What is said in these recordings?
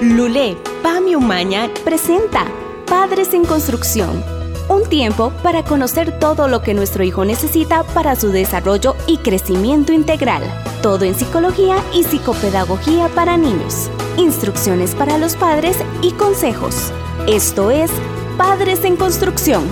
Lulé, Pami Umaña presenta Padres en Construcción. Un tiempo para conocer todo lo que nuestro hijo necesita para su desarrollo y crecimiento integral. Todo en psicología y psicopedagogía para niños. Instrucciones para los padres y consejos. Esto es Padres en Construcción.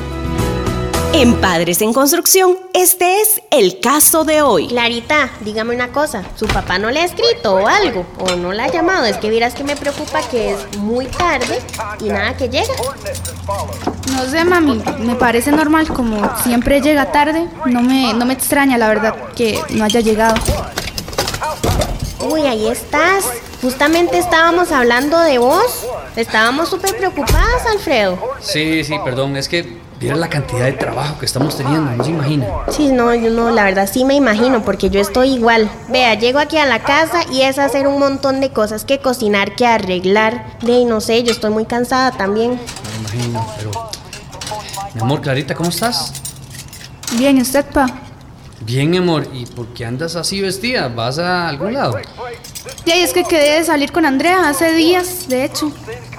En Padres en Construcción, este es el caso de hoy. Clarita, dígame una cosa, ¿su papá no le ha escrito o algo? ¿O no la ha llamado? Es que dirás que me preocupa que es muy tarde y nada que llega. No sé, mami, me parece normal, como siempre llega tarde, no me, no me extraña la verdad que no haya llegado. Uy, ahí estás. Justamente estábamos hablando de vos. Estábamos súper preocupadas, Alfredo. Sí, sí, perdón, es que Mira la cantidad de trabajo que estamos teniendo, no se imagina. Sí, no, yo no, la verdad sí me imagino, porque yo estoy igual. Vea, llego aquí a la casa y es hacer un montón de cosas, que cocinar, que arreglar. De no sé, yo estoy muy cansada también. Me imagino, pero... Mi amor, Clarita, ¿cómo estás? Bien, ¿y usted, pa? Bien, mi amor, ¿y por qué andas así vestida? ¿Vas a algún lado? Y es que quedé de salir con Andrea hace días, de hecho.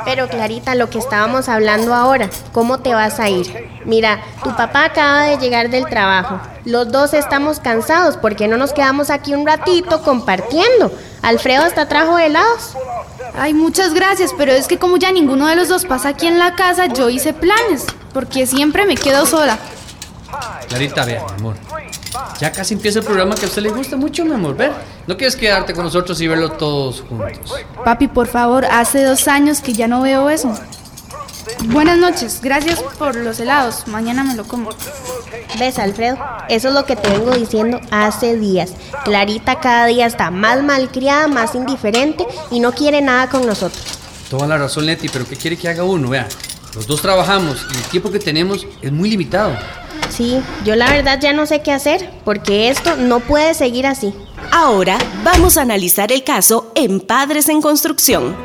Pero Clarita, lo que estábamos hablando ahora, ¿cómo te vas a ir? Mira, tu papá acaba de llegar del trabajo. Los dos estamos cansados, ¿por qué no nos quedamos aquí un ratito compartiendo? Alfredo hasta trajo helados. Ay, muchas gracias, pero es que como ya ninguno de los dos pasa aquí en la casa, yo hice planes, porque siempre me quedo sola. Clarita, vea, mi amor. Ya casi empieza el programa que a usted le gusta mucho, mi amor. Ver, ¿no quieres quedarte con nosotros y verlo todos juntos? Papi, por favor, hace dos años que ya no veo eso. Buenas noches, gracias por los helados. Mañana me lo como. ¿Ves, Alfredo? Eso es lo que te vengo diciendo hace días. Clarita cada día está más malcriada, más indiferente y no quiere nada con nosotros. Toda la razón, Leti, pero ¿qué quiere que haga uno? Vea, los dos trabajamos y el tiempo que tenemos es muy limitado. Sí, yo la verdad ya no sé qué hacer, porque esto no puede seguir así. Ahora vamos a analizar el caso en Padres en Construcción.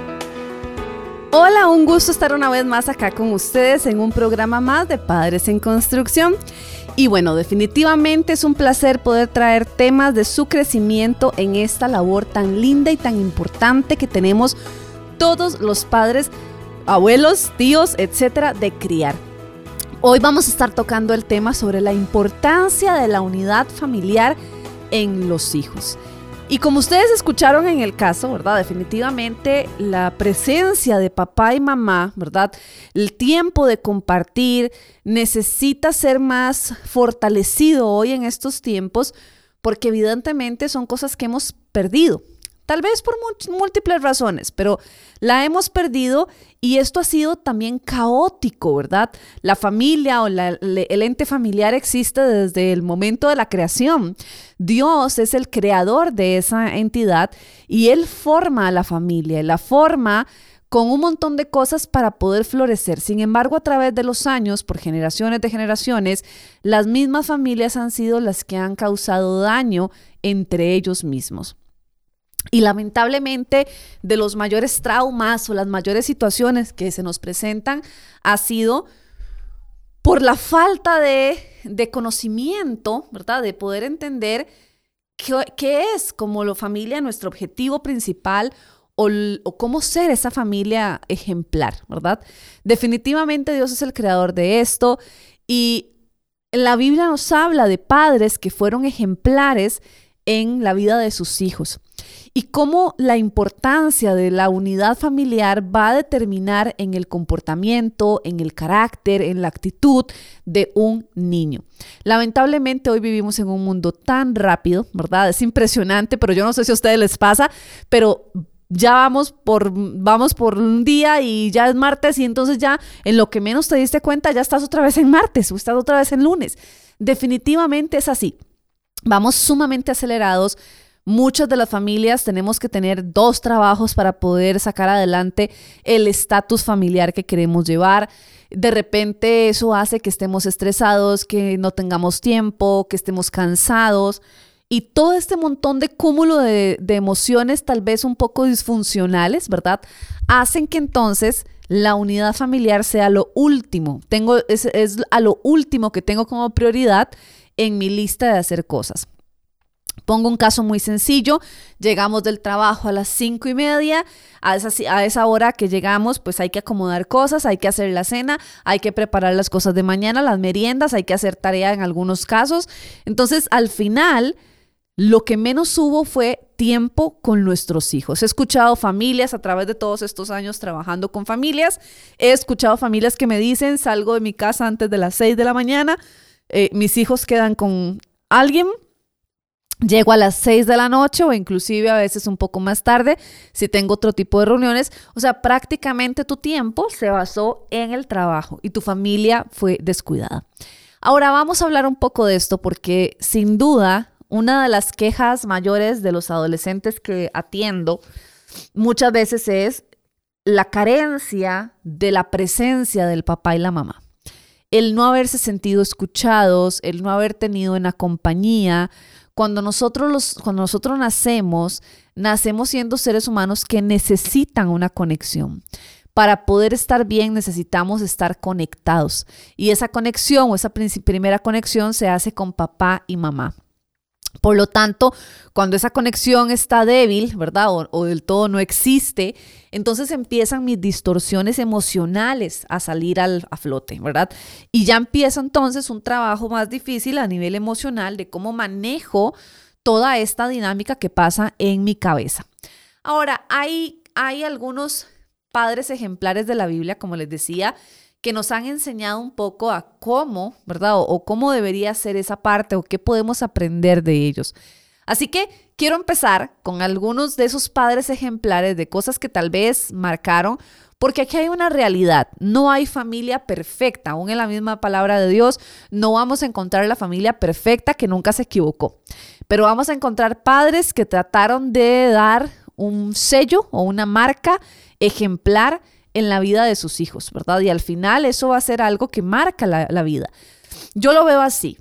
Hola, un gusto estar una vez más acá con ustedes en un programa más de Padres en Construcción. Y bueno, definitivamente es un placer poder traer temas de su crecimiento en esta labor tan linda y tan importante que tenemos todos los padres, abuelos, tíos, etcétera, de criar. Hoy vamos a estar tocando el tema sobre la importancia de la unidad familiar en los hijos. Y como ustedes escucharon en el caso, ¿verdad? Definitivamente la presencia de papá y mamá, ¿verdad? El tiempo de compartir necesita ser más fortalecido hoy en estos tiempos porque evidentemente son cosas que hemos perdido. Tal vez por múltiples razones, pero la hemos perdido y esto ha sido también caótico, ¿verdad? La familia o el ente familiar existe desde el momento de la creación. Dios es el creador de esa entidad y Él forma a la familia, la forma con un montón de cosas para poder florecer. Sin embargo, a través de los años, por generaciones de generaciones, las mismas familias han sido las que han causado daño entre ellos mismos. Y lamentablemente de los mayores traumas o las mayores situaciones que se nos presentan ha sido por la falta de, conocimiento, ¿verdad? De poder entender qué, es como la familia nuestro objetivo principal o, o, cómo ser esa familia ejemplar, ¿verdad? Definitivamente Dios es el creador de esto y la Biblia nos habla de padres que fueron ejemplares en la vida de sus hijos y cómo la importancia de la unidad familiar va a determinar en el comportamiento, en el carácter, en la actitud de un niño. Lamentablemente hoy vivimos en un mundo tan rápido, ¿verdad? Es impresionante, pero yo no sé si a ustedes les pasa, pero ya vamos por, vamos por un día y ya es martes y entonces ya en lo que menos te diste cuenta ya estás otra vez en martes o estás otra vez en lunes. Definitivamente es así. Vamos sumamente acelerados, Muchas de las familias tenemos que tener dos trabajos para poder sacar adelante el estatus familiar que queremos llevar. De repente eso hace que estemos estresados, que no tengamos tiempo, que estemos cansados. Y todo este montón de cúmulo de, emociones tal vez un poco disfuncionales, ¿verdad? Hacen que entonces la unidad familiar sea lo último. Tengo, es, es a lo último que tengo como prioridad en mi lista de hacer cosas. Pongo un caso muy sencillo, llegamos del trabajo a las cinco y media, a esa, a esa hora que llegamos pues hay que acomodar cosas, hay que hacer la cena, hay que preparar las cosas de mañana, las meriendas, hay que hacer tarea en algunos casos. Entonces al final lo que menos hubo fue tiempo con nuestros hijos. He escuchado familias a través de todos estos años trabajando con familias, he escuchado familias que me dicen salgo de mi casa antes de las seis de la mañana, eh, mis hijos quedan con alguien Llego a las 6 de la noche o inclusive a veces un poco más tarde si tengo otro tipo de reuniones. O sea, prácticamente tu tiempo se basó en el trabajo y tu familia fue descuidada. Ahora vamos a hablar un poco de esto porque sin duda una de las quejas mayores de los adolescentes que atiendo muchas veces es la carencia de la presencia del papá y la mamá. El no haberse sentido escuchados, el no haber tenido una compañía, cuando nosotros, los, cuando nosotros nacemos, nacemos siendo seres humanos que necesitan una conexión. Para poder estar bien necesitamos estar conectados. Y esa conexión o esa primera conexión se hace con papá y mamá. Por lo tanto, cuando esa conexión está débil, ¿verdad? O, del todo no existe, entonces empiezan mis distorsiones emocionales a salir al, a flote, ¿verdad? Y ya empieza entonces un trabajo más difícil a nivel emocional de cómo manejo toda esta dinámica que pasa en mi cabeza. Ahora, hay, hay algunos padres ejemplares de la Biblia, como les decía, que nos han enseñado un poco a cómo, ¿verdad? O, cómo debería ser esa parte o qué podemos aprender de ellos. Así que quiero empezar con algunos de esos padres ejemplares de cosas que tal vez marcaron, porque aquí hay una realidad, no hay familia perfecta, aún en la misma palabra de Dios, no vamos a encontrar la familia perfecta que nunca se equivocó, pero vamos a encontrar padres que trataron de dar un sello o una marca ejemplar en la vida de sus hijos, ¿verdad? Y al final eso va a ser algo que marca la, vida. Yo lo veo así.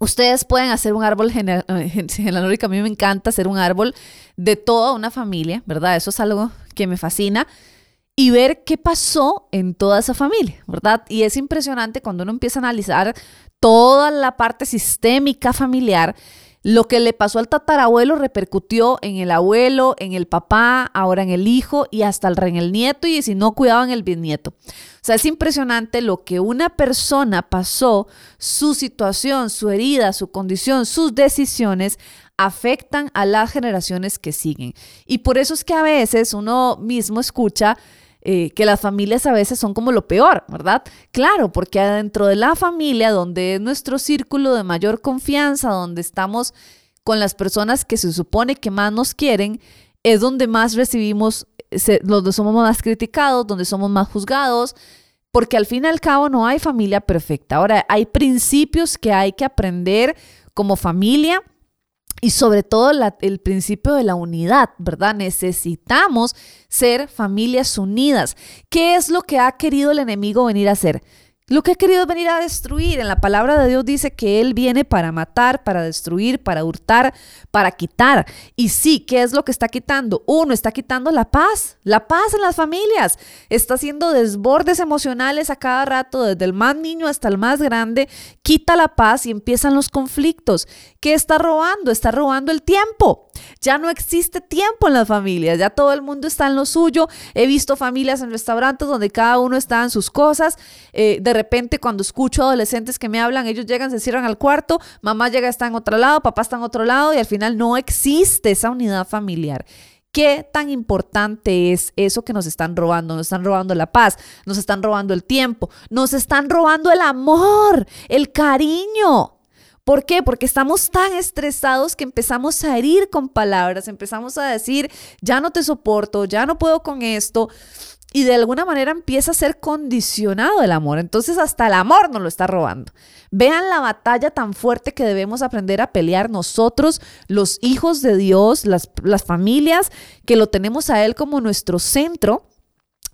Ustedes pueden hacer un árbol genealógico. A mí me encanta hacer un árbol de toda una familia, ¿verdad? Eso es algo que me fascina. Y ver qué pasó en toda esa familia, ¿verdad? Y es impresionante cuando uno empieza a analizar toda la parte sistémica familiar lo que le pasó al tatarabuelo repercutió en el abuelo, en el papá, ahora en el hijo y hasta en el nieto y si no cuidaban el bisnieto. O sea, es impresionante lo que una persona pasó, su situación, su herida, su condición, sus decisiones afectan a las generaciones que siguen. Y por eso es que a veces uno mismo escucha eh, que las familias a veces son como lo peor, ¿verdad? Claro, porque adentro de la familia, donde es nuestro círculo de mayor confianza, donde estamos con las personas que se supone que más nos quieren, es donde más recibimos, donde somos más criticados, donde somos más juzgados, porque al fin y al cabo no hay familia perfecta. Ahora, hay principios que hay que aprender como familia y sobre todo el principio de la unidad, ¿verdad? Necesitamos ser familias unidas. ¿Qué es lo que ha querido el enemigo venir a hacer? Lo que ha querido venir a destruir. En la palabra de Dios dice que Él viene para matar, para destruir, para hurtar, para quitar. Y sí, ¿qué es lo que está quitando? Uno, está quitando la paz, la paz en las familias. Está haciendo desbordes emocionales a cada rato, desde el más niño hasta el más grande. Quita la paz y empiezan los conflictos. ¿Qué está robando? Está robando el tiempo. Ya no existe tiempo en las familias, ya todo el mundo está en lo suyo. He visto familias en restaurantes donde cada uno está en sus cosas. Eh, repente cuando escucho adolescentes que me hablan, ellos llegan, se cierran al cuarto, mamá llega, está en otro lado, papá está en otro lado y al final no existe esa unidad familiar. ¿Qué tan importante es eso que nos están robando? Nos están robando la paz, nos están robando el tiempo, nos están robando el amor, el cariño. ¿Por qué? Porque estamos tan estresados que empezamos a herir con palabras, empezamos a decir, ya no te soporto, ya no puedo con esto. Y de alguna manera empieza a ser condicionado el amor. Entonces hasta el amor nos lo está robando. Vean la batalla tan fuerte que debemos aprender a pelear nosotros, los hijos de Dios, las, las familias, que lo tenemos a Él como nuestro centro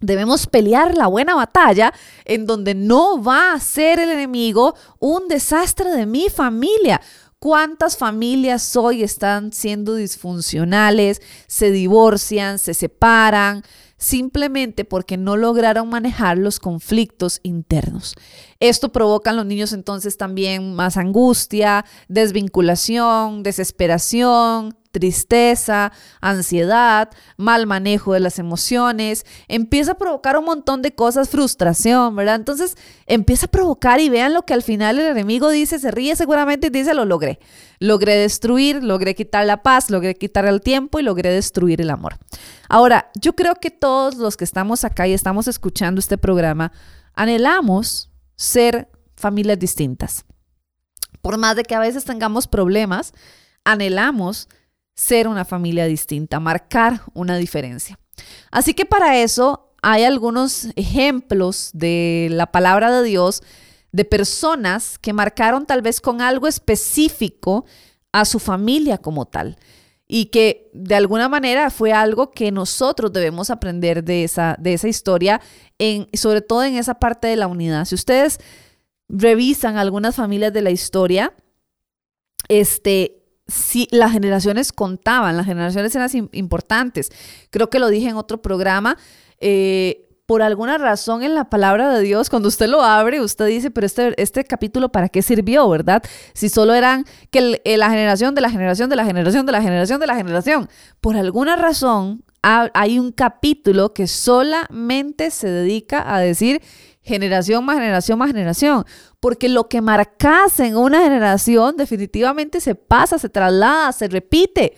Debemos pelear la buena batalla en donde no va a ser el enemigo un desastre de mi familia. ¿Cuántas familias hoy están siendo disfuncionales, se divorcian, se separan, simplemente porque no lograron manejar los conflictos internos? Esto provoca en los niños entonces también más angustia, desvinculación, desesperación, tristeza, ansiedad, mal manejo de las emociones, empieza a provocar un montón de cosas, frustración, ¿verdad? Entonces empieza a provocar y vean lo que al final el enemigo dice, se ríe seguramente y dice, lo logré. Logré destruir, logré quitar la paz, logré quitar el tiempo y logré destruir el amor. Ahora, yo creo que todos los que estamos acá y estamos escuchando este programa, anhelamos ser familias distintas. Por más de que a veces tengamos problemas, anhelamos ser una familia distinta, marcar una diferencia. Así que para eso hay algunos ejemplos de la palabra de Dios de personas que marcaron tal vez con algo específico a su familia como tal y que de alguna manera fue algo que nosotros debemos aprender de esa, de esa historia, sobre todo en esa parte de la unidad. Si ustedes revisan algunas familias de la historia, este, sí, las generaciones contaban, las generaciones eran importantes. Creo que lo dije en otro programa. Eh, por alguna razón en la palabra de Dios, cuando usted lo abre, usted dice, pero este, este capítulo, ¿para qué sirvió, verdad? Si solo eran que eh, la generación de la generación de la generación de la generación de la generación. Por alguna razón hay un capítulo que solamente se dedica a decir generación más generación más generación, porque lo que marcas en una generación definitivamente se pasa, se traslada, se repite.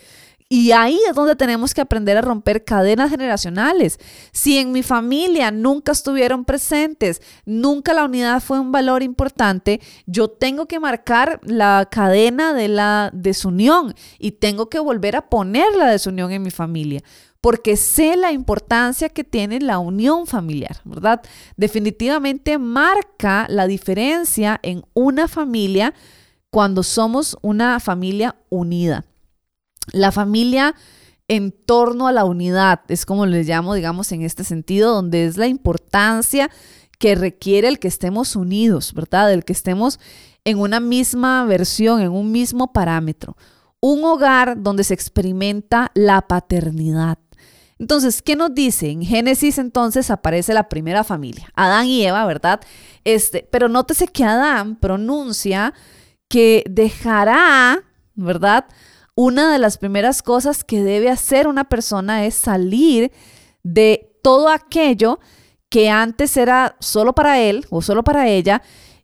Y ahí es donde tenemos que aprender a romper cadenas generacionales. Si en mi familia nunca estuvieron presentes, nunca la unidad fue un valor importante, yo tengo que marcar la cadena de la desunión y tengo que volver a poner la desunión en mi familia porque sé la importancia que tiene la unión familiar, ¿verdad? Definitivamente marca la diferencia en una familia cuando somos una familia unida. La familia en torno a la unidad, es como les llamo, digamos, en este sentido, donde es la importancia que requiere el que estemos unidos, ¿verdad? El que estemos en una misma versión, en un mismo parámetro. Un hogar donde se experimenta la paternidad, entonces, ¿qué nos dice? En Génesis entonces aparece la primera familia, Adán y Eva, ¿verdad? Este, pero nótese que Adán pronuncia que dejará, ¿verdad? Una de las primeras cosas que debe hacer una persona es salir de todo aquello que antes era solo para él o solo para ella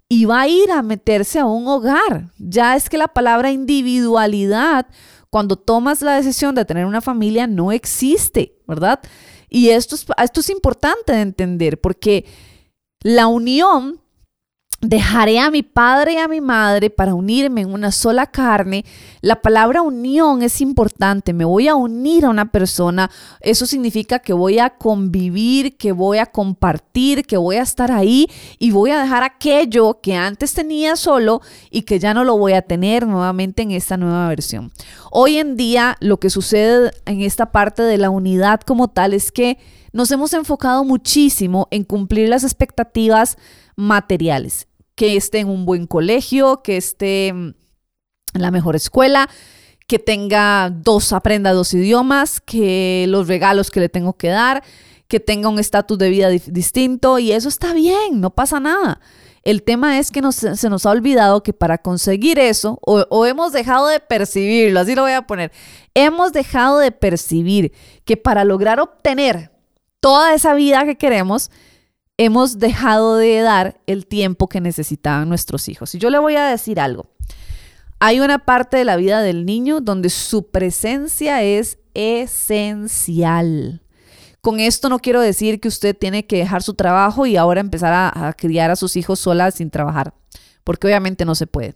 y va a ir a meterse a un hogar. Ya es que la palabra individualidad cuando tomas la decisión de tener una familia no existe, ¿verdad? Y esto es, esto es importante de entender porque la unión Dejaré a mi padre y a mi madre para unirme en una sola carne. La palabra unión es importante. Me voy a unir a una persona. Eso significa que voy a convivir, que voy a compartir, que voy a estar ahí y voy a dejar aquello que antes tenía solo y que ya no lo voy a tener nuevamente en esta nueva versión. Hoy en día lo que sucede en esta parte de la unidad como tal es que nos hemos enfocado muchísimo en cumplir las expectativas materiales que esté en un buen colegio, que esté en la mejor escuela, que tenga dos, aprenda dos idiomas, que los regalos que le tengo que dar, que tenga un estatus de vida distinto y eso está bien, no pasa nada. El tema es que se nos ha olvidado que para conseguir eso, o, o, hemos dejado de percibirlo, así lo voy a poner, hemos dejado de percibir que para lograr obtener toda esa vida que queremos, hemos dejado de dar el tiempo que necesitaban nuestros hijos. Y yo le voy a decir algo. Hay una parte de la vida del niño donde su presencia es esencial. Con esto no quiero decir que usted tiene que dejar su trabajo y ahora empezar a, criar a sus hijos solas sin trabajar, porque obviamente no se puede.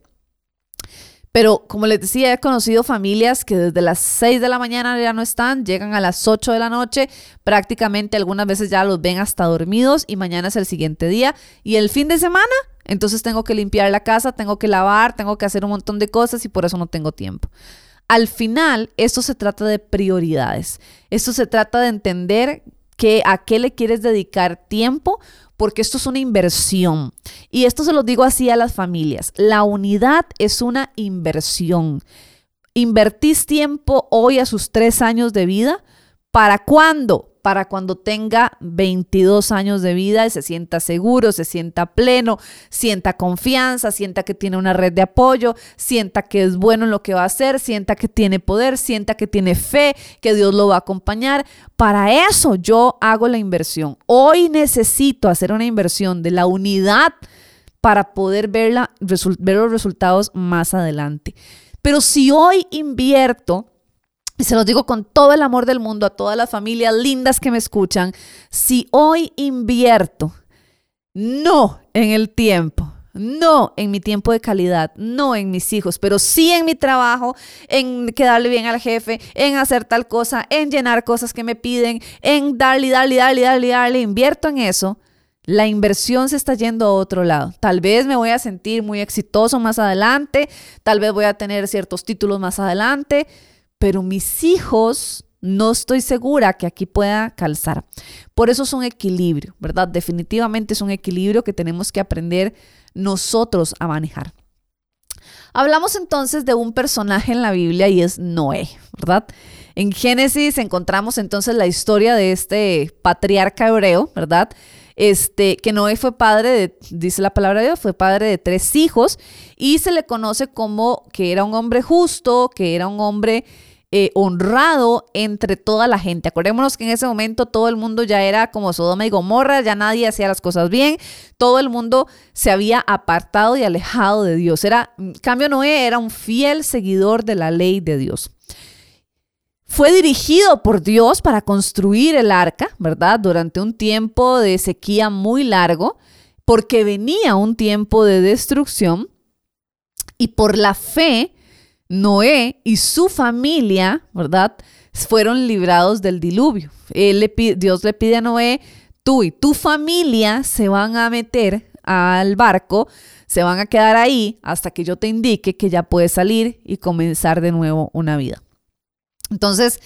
Pero como les decía, he conocido familias que desde las 6 de la mañana ya no están, llegan a las 8 de la noche, prácticamente algunas veces ya los ven hasta dormidos y mañana es el siguiente día. Y el fin de semana, entonces tengo que limpiar la casa, tengo que lavar, tengo que hacer un montón de cosas y por eso no tengo tiempo. Al final, esto se trata de prioridades. Esto se trata de entender ¿Qué, ¿A qué le quieres dedicar tiempo? Porque esto es una inversión. Y esto se lo digo así a las familias. La unidad es una inversión. Invertís tiempo hoy a sus tres años de vida. ¿Para cuándo? Para cuando tenga 22 años de vida y se sienta seguro, se sienta pleno, sienta confianza, sienta que tiene una red de apoyo, sienta que es bueno en lo que va a hacer, sienta que tiene poder, sienta que tiene fe, que Dios lo va a acompañar. Para eso yo hago la inversión. Hoy necesito hacer una inversión de la unidad para poder verla, ver los resultados más adelante. Pero si hoy invierto y se los digo con todo el amor del mundo a todas las familias lindas que me escuchan, si hoy invierto, no en el tiempo, no en mi tiempo de calidad, no en mis hijos, pero sí en mi trabajo, en quedarle bien al jefe, en hacer tal cosa, en llenar cosas que me piden, en darle, darle, darle, darle, darle, invierto en eso, la inversión se está yendo a otro lado. Tal vez me voy a sentir muy exitoso más adelante, tal vez voy a tener ciertos títulos más adelante, pero mis hijos no estoy segura que aquí pueda calzar. Por eso es un equilibrio, ¿verdad? Definitivamente es un equilibrio que tenemos que aprender nosotros a manejar. Hablamos entonces de un personaje en la Biblia y es Noé, ¿verdad? En Génesis encontramos entonces la historia de este patriarca hebreo, ¿verdad? Este, que Noé fue padre de, dice la palabra de Dios, fue padre de tres hijos y se le conoce como que era un hombre justo, que era un hombre eh, honrado entre toda la gente. Acordémonos que en ese momento todo el mundo ya era como Sodoma y Gomorra, ya nadie hacía las cosas bien, todo el mundo se había apartado y alejado de Dios. Era, en cambio, Noé era un fiel seguidor de la ley de Dios. Fue dirigido por Dios para construir el arca, ¿verdad? Durante un tiempo de sequía muy largo, porque venía un tiempo de destrucción y por la fe Noé y su familia, ¿verdad? Fueron librados del diluvio. Dios le pide a Noé, tú y tu familia se van a meter al barco, se van a quedar ahí hasta que yo te indique que ya puedes salir y comenzar de nuevo una vida. Entonces,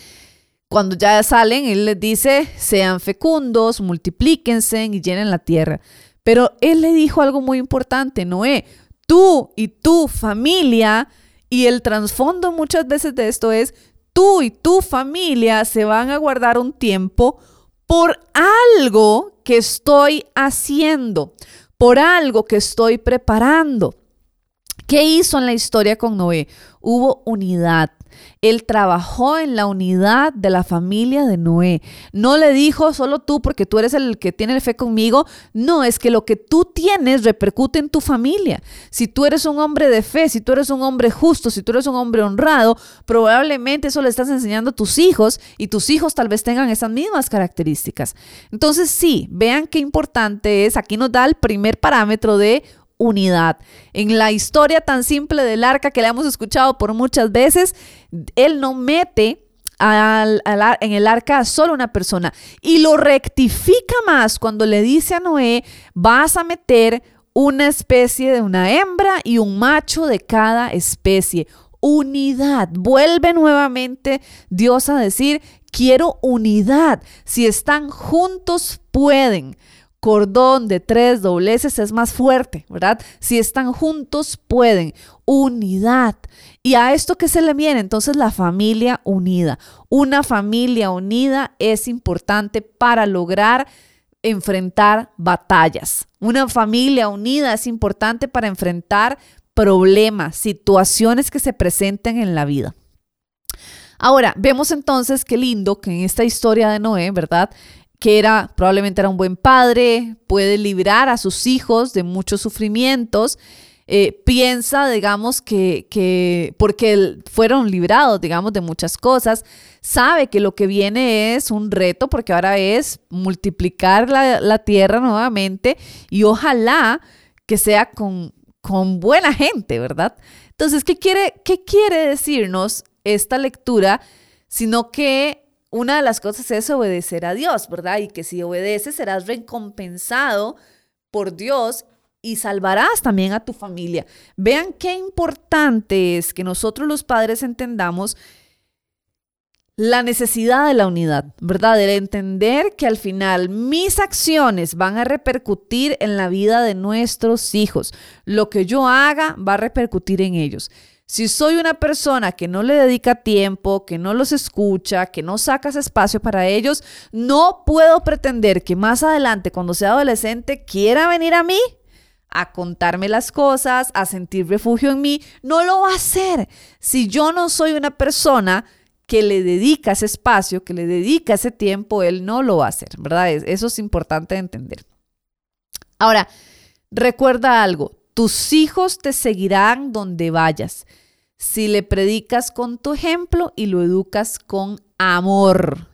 cuando ya salen, él les dice, sean fecundos, multiplíquense y llenen la tierra. Pero él le dijo algo muy importante, Noé, tú y tu familia y el trasfondo muchas veces de esto es, tú y tu familia se van a guardar un tiempo por algo que estoy haciendo, por algo que estoy preparando. ¿Qué hizo en la historia con Noé? Hubo unidad, él trabajó en la unidad de la familia de Noé. No le dijo solo tú porque tú eres el que tiene fe conmigo. No, es que lo que tú tienes repercute en tu familia. Si tú eres un hombre de fe, si tú eres un hombre justo, si tú eres un hombre honrado, probablemente eso le estás enseñando a tus hijos y tus hijos tal vez tengan esas mismas características. Entonces sí, vean qué importante es. Aquí nos da el primer parámetro de unidad. En la historia tan simple del arca que le hemos escuchado por muchas veces, él no mete en el arca a solo una persona y lo rectifica más cuando le dice a Noé, vas a meter una especie de una hembra y un macho de cada especie. Unidad. Vuelve nuevamente Dios a decir, quiero unidad. Si están juntos, pueden cordón de tres dobleces es más fuerte, ¿verdad? Si están juntos, pueden. Unidad. Y a esto que se le viene, entonces la familia unida. Una familia unida es importante para lograr enfrentar batallas. Una familia unida es importante para enfrentar problemas, situaciones que se presenten en la vida. Ahora, vemos entonces qué lindo que en esta historia de Noé, ¿verdad? Que era probablemente era un buen padre, puede librar a sus hijos de muchos sufrimientos. Eh, piensa, digamos, que, que porque fueron librados, digamos, de muchas cosas, sabe que lo que viene es un reto, porque ahora es multiplicar la, la tierra nuevamente y ojalá que sea con, con buena gente, ¿verdad? Entonces, ¿qué quiere, ¿qué quiere decirnos esta lectura? Sino que una de las cosas es obedecer a Dios, ¿verdad? Y que si obedeces serás recompensado por Dios y salvarás también a tu familia. Vean qué importante es que nosotros los padres entendamos la necesidad de la unidad, ¿verdad? De entender que al final mis acciones van a repercutir en la vida de nuestros hijos. Lo que yo haga va a repercutir en ellos. Si soy una persona que no le dedica tiempo, que no los escucha, que no sacas espacio para ellos, no puedo pretender que más adelante, cuando sea adolescente, quiera venir a mí a contarme las cosas, a sentir refugio en mí. No lo va a hacer si yo no soy una persona que le dedica ese espacio, que le dedica ese tiempo, él no lo va a hacer, ¿verdad? Eso es importante entender. Ahora, recuerda algo, tus hijos te seguirán donde vayas si le predicas con tu ejemplo y lo educas con amor.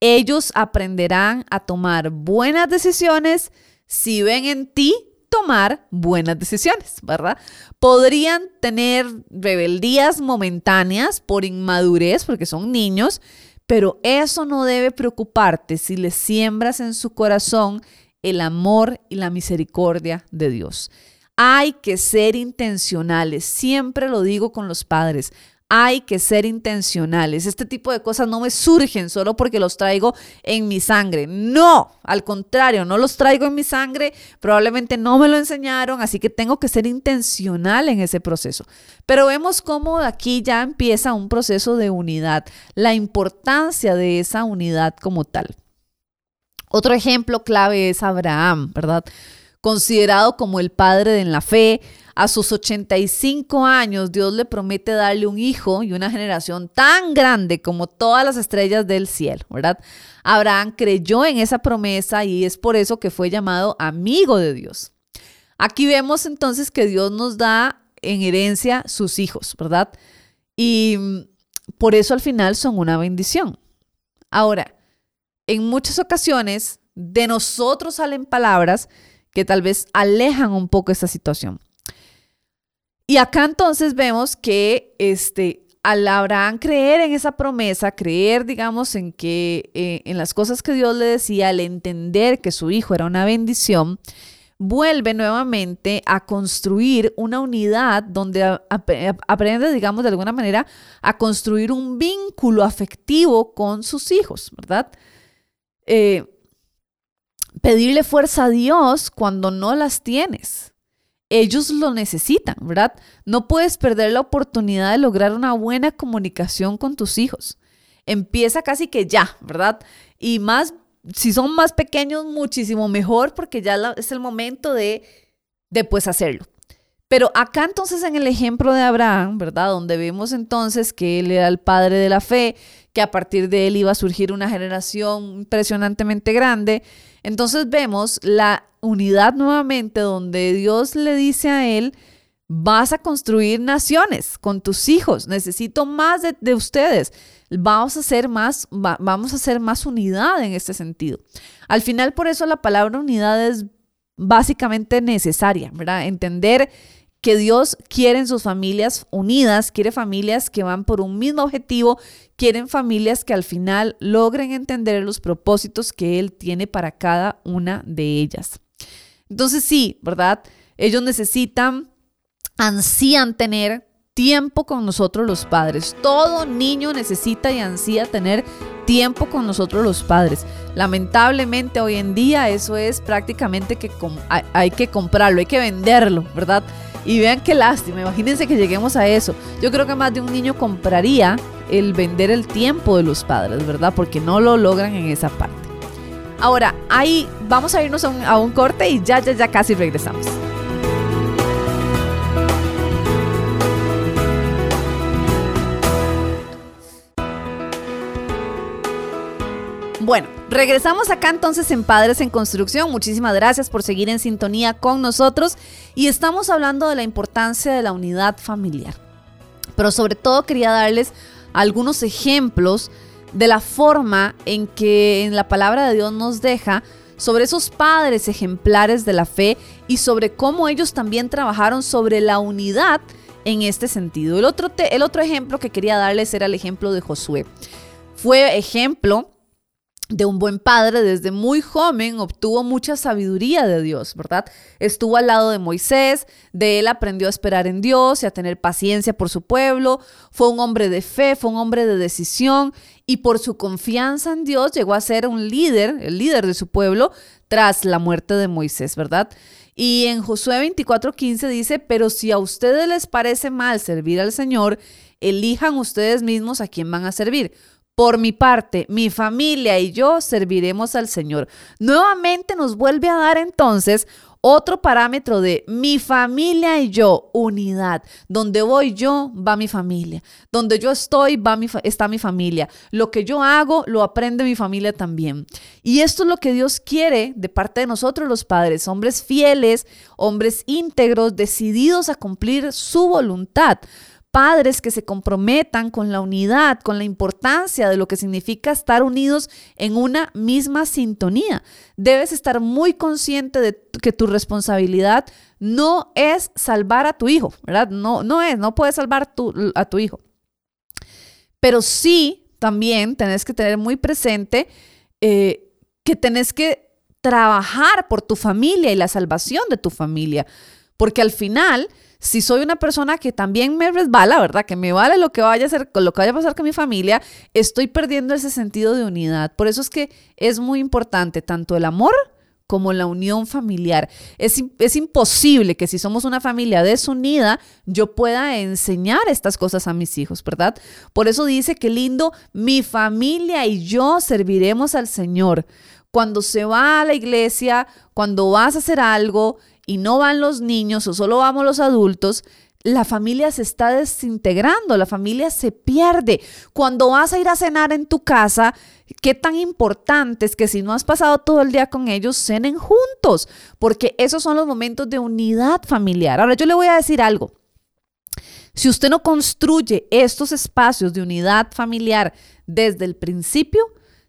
Ellos aprenderán a tomar buenas decisiones si ven en ti tomar buenas decisiones, ¿verdad? Podrían tener rebeldías momentáneas por inmadurez, porque son niños, pero eso no debe preocuparte si les siembras en su corazón el amor y la misericordia de Dios. Hay que ser intencionales, siempre lo digo con los padres, hay que ser intencionales. Este tipo de cosas no me surgen solo porque los traigo en mi sangre. No, al contrario, no los traigo en mi sangre, probablemente no me lo enseñaron, así que tengo que ser intencional en ese proceso. Pero vemos cómo aquí ya empieza un proceso de unidad, la importancia de esa unidad como tal. Otro ejemplo clave es Abraham, ¿verdad? Considerado como el padre en la fe, a sus 85 años, Dios le promete darle un hijo y una generación tan grande como todas las estrellas del cielo, ¿verdad? Abraham creyó en esa promesa y es por eso que fue llamado amigo de Dios. Aquí vemos entonces que Dios nos da en herencia sus hijos, ¿verdad? Y por eso al final son una bendición. Ahora, en muchas ocasiones de nosotros salen palabras que tal vez alejan un poco esta situación. Y acá entonces vemos que este, al Abraham creer en esa promesa, creer, digamos, en que eh, en las cosas que Dios le decía, al entender que su hijo era una bendición, vuelve nuevamente a construir una unidad donde aprende, digamos, de alguna manera a construir un vínculo afectivo con sus hijos, ¿verdad? Eh, pedirle fuerza a Dios cuando no las tienes ellos lo necesitan, ¿verdad? No puedes perder la oportunidad de lograr una buena comunicación con tus hijos. Empieza casi que ya, ¿verdad? Y más, si son más pequeños, muchísimo mejor porque ya es el momento de, de pues hacerlo. Pero acá entonces en el ejemplo de Abraham, ¿verdad? Donde vemos entonces que él era el padre de la fe, que a partir de él iba a surgir una generación impresionantemente grande. Entonces vemos la unidad nuevamente donde Dios le dice a él, vas a construir naciones con tus hijos, necesito más de, ustedes, vamos a hacer más, vamos a hacer más unidad en este sentido. Al final por eso la palabra unidad es básicamente necesaria, ¿verdad? Entender que Dios quiere en sus familias unidas, quiere familias que van por un mismo objetivo, quieren familias que al final logren entender los propósitos que Él tiene para cada una de ellas. Entonces sí, ¿verdad? Ellos necesitan, ansían tener tiempo con nosotros los padres. Todo niño necesita y ansía tener tiempo con nosotros los padres. Lamentablemente hoy en día eso es prácticamente que hay que comprarlo, hay que venderlo, ¿verdad? Y vean qué lástima, imagínense que lleguemos a eso. Yo creo que más de un niño compraría el vender el tiempo de los padres, ¿verdad? Porque no lo logran en esa parte. Ahora, ahí vamos a irnos a un, corte y ya, ya, ya casi regresamos. Bueno, regresamos acá entonces en Padres en Construcción. Muchísimas gracias por seguir en sintonía con nosotros y estamos hablando de la importancia de la unidad familiar. Pero sobre todo quería darles algunos ejemplos de la forma en que en la palabra de Dios nos deja sobre esos padres ejemplares de la fe y sobre cómo ellos también trabajaron sobre la unidad en este sentido. El otro, el otro ejemplo que quería darles era el ejemplo de Josué. Fue ejemplo de un buen padre, desde muy joven obtuvo mucha sabiduría de Dios, ¿verdad? Estuvo al lado de Moisés, de él aprendió a esperar en Dios y a tener paciencia por su pueblo, fue un hombre de fe, fue un hombre de decisión y por su confianza en Dios llegó a ser un líder, el líder de su pueblo, tras la muerte de Moisés, ¿verdad? Y en Josué 24:15 dice, pero si a ustedes les parece mal servir al Señor, elijan ustedes mismos a quién van a servir por mi parte, mi familia y yo serviremos al Señor. Nuevamente nos vuelve a dar entonces otro parámetro de mi familia y yo, unidad. Donde voy yo, va mi familia. Donde yo estoy, va mi está mi familia. Lo que yo hago, lo aprende mi familia también. Y esto es lo que Dios quiere de parte de nosotros los padres, hombres fieles, hombres íntegros, decididos a cumplir su voluntad padres que se comprometan con la unidad, con la importancia de lo que significa estar unidos en una misma sintonía. Debes estar muy consciente de que tu responsabilidad no es salvar a tu hijo, ¿verdad? No, no es, no puedes salvar a tu hijo. Pero sí, también tenés que tener muy presente eh, que tenés que trabajar por tu familia y la salvación de tu familia, porque al final si soy una persona que también me resbala, ¿verdad? Que me vale lo que vaya a hacer, lo que vaya a pasar con mi familia, estoy perdiendo ese sentido de unidad. Por eso es que es muy importante tanto el amor como la unión familiar. Es, es, imposible que si somos una familia desunida, yo pueda enseñar estas cosas a mis hijos, ¿verdad? Por eso dice que lindo, mi familia y yo serviremos al Señor. Cuando se va a la iglesia, cuando vas a hacer algo, y no van los niños o solo vamos los adultos, la familia se está desintegrando, la familia se pierde. Cuando vas a ir a cenar en tu casa, qué tan importante es que si no has pasado todo el día con ellos, cenen juntos, porque esos son los momentos de unidad familiar. Ahora yo le voy a decir algo. Si usted no construye estos espacios de unidad familiar desde el principio,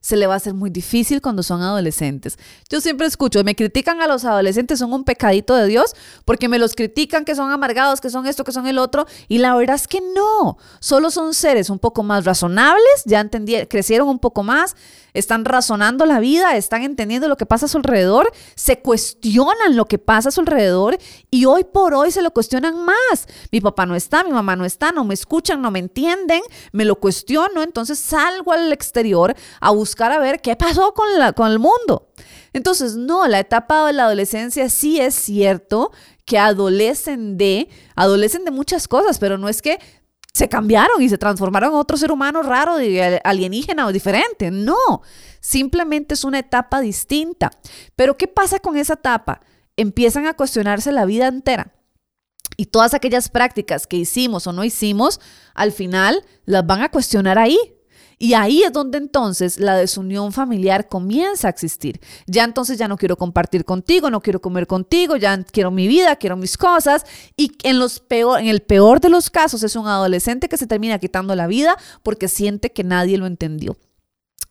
se le va a hacer muy difícil cuando son adolescentes. Yo siempre escucho, me critican a los adolescentes, son un pecadito de Dios, porque me los critican que son amargados, que son esto, que son el otro, y la verdad es que no, solo son seres un poco más razonables, ya entendieron, crecieron un poco más, están razonando la vida, están entendiendo lo que pasa a su alrededor, se cuestionan lo que pasa a su alrededor y hoy por hoy se lo cuestionan más. Mi papá no está, mi mamá no está, no me escuchan, no me entienden, me lo cuestiono, entonces salgo al exterior a buscar a ver qué pasó con, con el mundo. Entonces, no, la etapa de la adolescencia sí es cierto que adolecen de, adolecen de muchas cosas, pero no es que se cambiaron y se transformaron en otro ser humano raro, alienígena o diferente. No, simplemente es una etapa distinta. Pero ¿qué pasa con esa etapa? Empiezan a cuestionarse la vida entera. Y todas aquellas prácticas que hicimos o no hicimos, al final las van a cuestionar ahí. Y ahí es donde entonces la desunión familiar comienza a existir. Ya entonces ya no quiero compartir contigo, no quiero comer contigo, ya quiero mi vida, quiero mis cosas. Y en, los peor, en el peor de los casos es un adolescente que se termina quitando la vida porque siente que nadie lo entendió.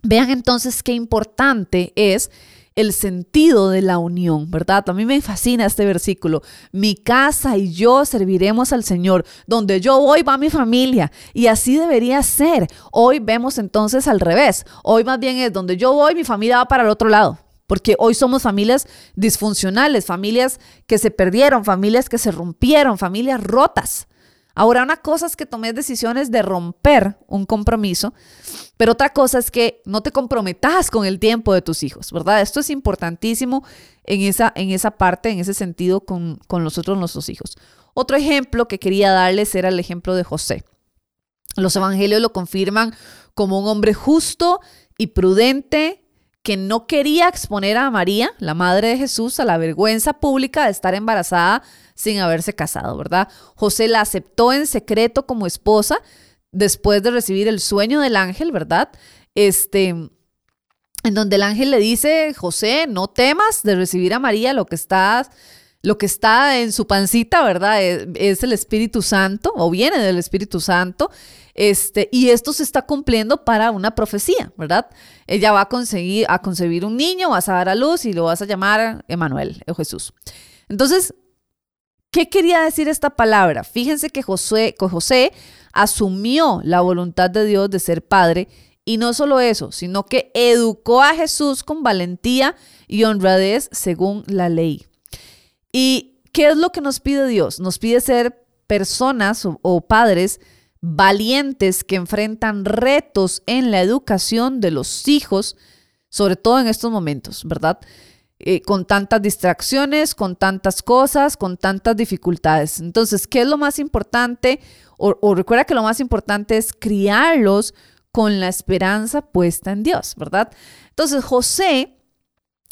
Vean entonces qué importante es el sentido de la unión, ¿verdad? A mí me fascina este versículo. Mi casa y yo serviremos al Señor. Donde yo voy va mi familia. Y así debería ser. Hoy vemos entonces al revés. Hoy más bien es donde yo voy, mi familia va para el otro lado. Porque hoy somos familias disfuncionales, familias que se perdieron, familias que se rompieron, familias rotas. Ahora, una cosa es que tomes decisiones de romper un compromiso, pero otra cosa es que no te comprometas con el tiempo de tus hijos, ¿verdad? Esto es importantísimo en esa, en esa parte, en ese sentido con, con nosotros, nuestros hijos. Otro ejemplo que quería darles era el ejemplo de José. Los evangelios lo confirman como un hombre justo y prudente que no quería exponer a María, la madre de Jesús, a la vergüenza pública de estar embarazada sin haberse casado, ¿verdad? José la aceptó en secreto como esposa después de recibir el sueño del ángel, ¿verdad? Este, en donde el ángel le dice, José, no temas de recibir a María, lo que está, lo que está en su pancita, ¿verdad? Es, es el Espíritu Santo o viene del Espíritu Santo. Este, y esto se está cumpliendo para una profecía, ¿verdad? Ella va a conseguir a concebir un niño, vas a dar a luz y lo vas a llamar Emanuel o Jesús. Entonces, ¿Qué quería decir esta palabra? Fíjense que José, José asumió la voluntad de Dios de ser padre Y no solo eso, sino que educó a Jesús con valentía y honradez según la ley. ¿Y qué es lo que nos pide Dios? Nos pide ser personas o, padres valientes que enfrentan retos en la educación de los hijos, sobre todo en estos momentos, ¿verdad? Eh, con tantas distracciones, con tantas cosas, con tantas dificultades. Entonces, ¿qué es lo más importante? o recuerda que lo más importante es criarlos con la esperanza puesta en Dios, ¿verdad? Entonces José,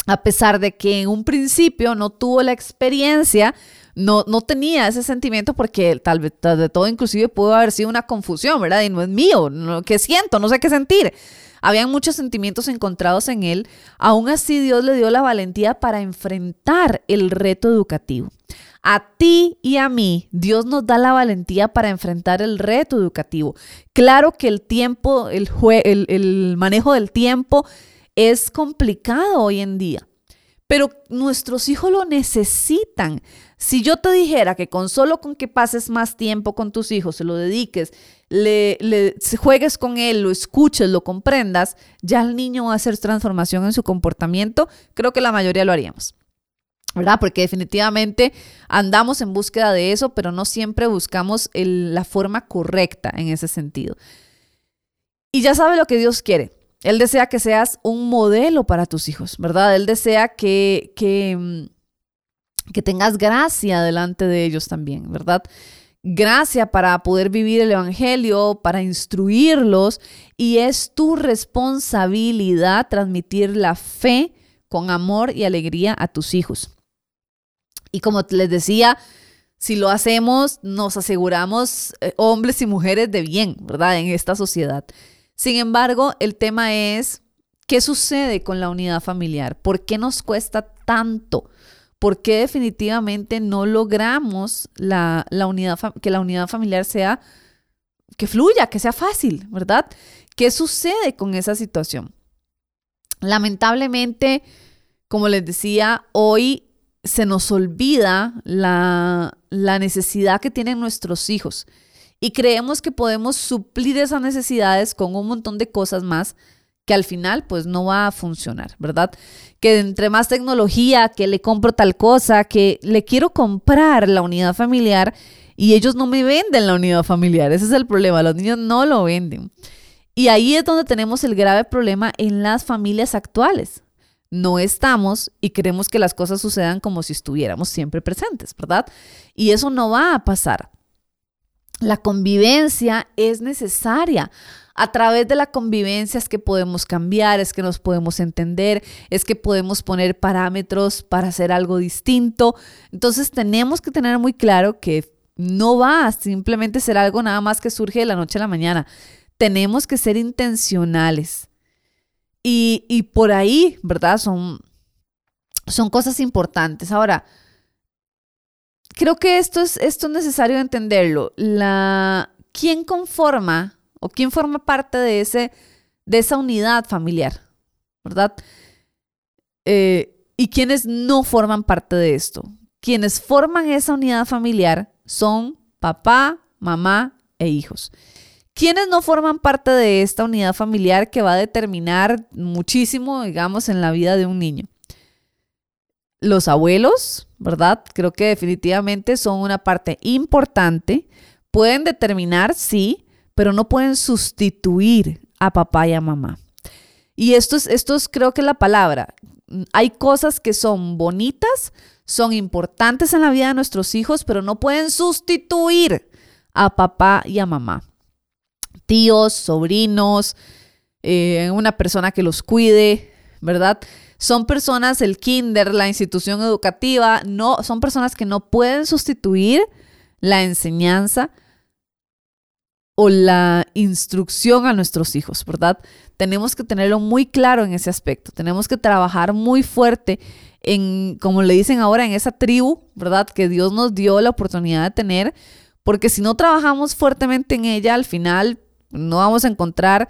a pesar de que en un principio no tuvo la experiencia, no, no tenía ese sentimiento porque tal vez de todo inclusive pudo haber sido una confusión, ¿verdad? Y no es mío, ¿qué siento? No sé qué sentir. Habían muchos sentimientos encontrados en él. Aún así Dios le dio la valentía para enfrentar el reto educativo. A ti y a mí, Dios nos da la valentía para enfrentar el reto educativo. Claro que el tiempo, el, manejo del tiempo es complicado hoy en día, pero nuestros hijos lo necesitan. Si yo te dijera que con solo con que pases más tiempo con tus hijos, se lo dediques, le, le, juegues con él, lo escuches, lo comprendas, ya el niño va a hacer transformación en su comportamiento, creo que la mayoría lo haríamos. ¿verdad? Porque definitivamente andamos en búsqueda de eso, pero no siempre buscamos la forma correcta en ese sentido. Y ya sabe lo que Dios quiere. Él desea que seas un modelo para tus hijos, ¿verdad? Él desea que, que, mm, que tengas gracia delante de ellos también, ¿verdad? Gracia para poder vivir el Evangelio, para instruirlos, y es tu responsabilidad transmitir la fe con amor y alegría a tus hijos. Y como les decía, si lo hacemos, nos aseguramos eh, hombres y mujeres de bien, ¿verdad? En esta sociedad. Sin embargo, el tema es, ¿qué sucede con la unidad familiar? ¿Por qué nos cuesta tanto? ¿Por qué definitivamente no logramos la, unidad, que la unidad familiar sea, que fluya, que sea fácil, ¿verdad? ¿Qué sucede con esa situación? Lamentablemente, como les decía, hoy se nos olvida la, necesidad que tienen nuestros hijos y creemos que podemos suplir esas necesidades con un montón de cosas más que al final pues no va a funcionar, ¿verdad? Que entre más tecnología, que le compro tal cosa, que le quiero comprar la unidad familiar y ellos no me venden la unidad familiar. Ese es el problema, los niños no lo venden. Y ahí es donde tenemos el grave problema en las familias actuales no estamos y queremos que las cosas sucedan como si estuviéramos siempre presentes, ¿verdad? Y eso no va a pasar. La convivencia es necesaria. A través de la convivencia es que podemos cambiar, es que nos podemos entender, es que podemos poner parámetros para hacer algo distinto. Entonces tenemos que tener muy claro que no va a simplemente ser algo nada más que surge de la noche a la mañana. Tenemos que ser intencionales. Y, por ahí, ¿verdad? Son, son cosas importantes. Ahora, creo que esto es, esto es necesario entenderlo. La, ¿Quién conforma o quién forma parte de, ese, de esa unidad familiar? ¿Verdad? Eh, y quienes no forman parte de esto. Quienes forman esa unidad familiar son papá, mamá e hijos. ¿Quiénes no forman parte de esta unidad familiar que va a determinar muchísimo, digamos, en la vida de un niño? Los abuelos, ¿verdad? Creo que definitivamente son una parte importante. Pueden determinar, sí, pero no pueden sustituir a papá y a mamá. Y esto es, esto es creo que la palabra. Hay cosas que son bonitas, son importantes en la vida de nuestros hijos, pero no pueden sustituir a papá y a mamá tíos, sobrinos, eh, una persona que los cuide, ¿verdad? Son personas, el kinder, la institución educativa, no, son personas que no pueden sustituir la enseñanza o la instrucción a nuestros hijos, ¿verdad? Tenemos que tenerlo muy claro en ese aspecto. Tenemos que trabajar muy fuerte en, como le dicen ahora, en esa tribu, ¿verdad? Que Dios nos dio la oportunidad de tener, porque si no trabajamos fuertemente en ella, al final no vamos a encontrar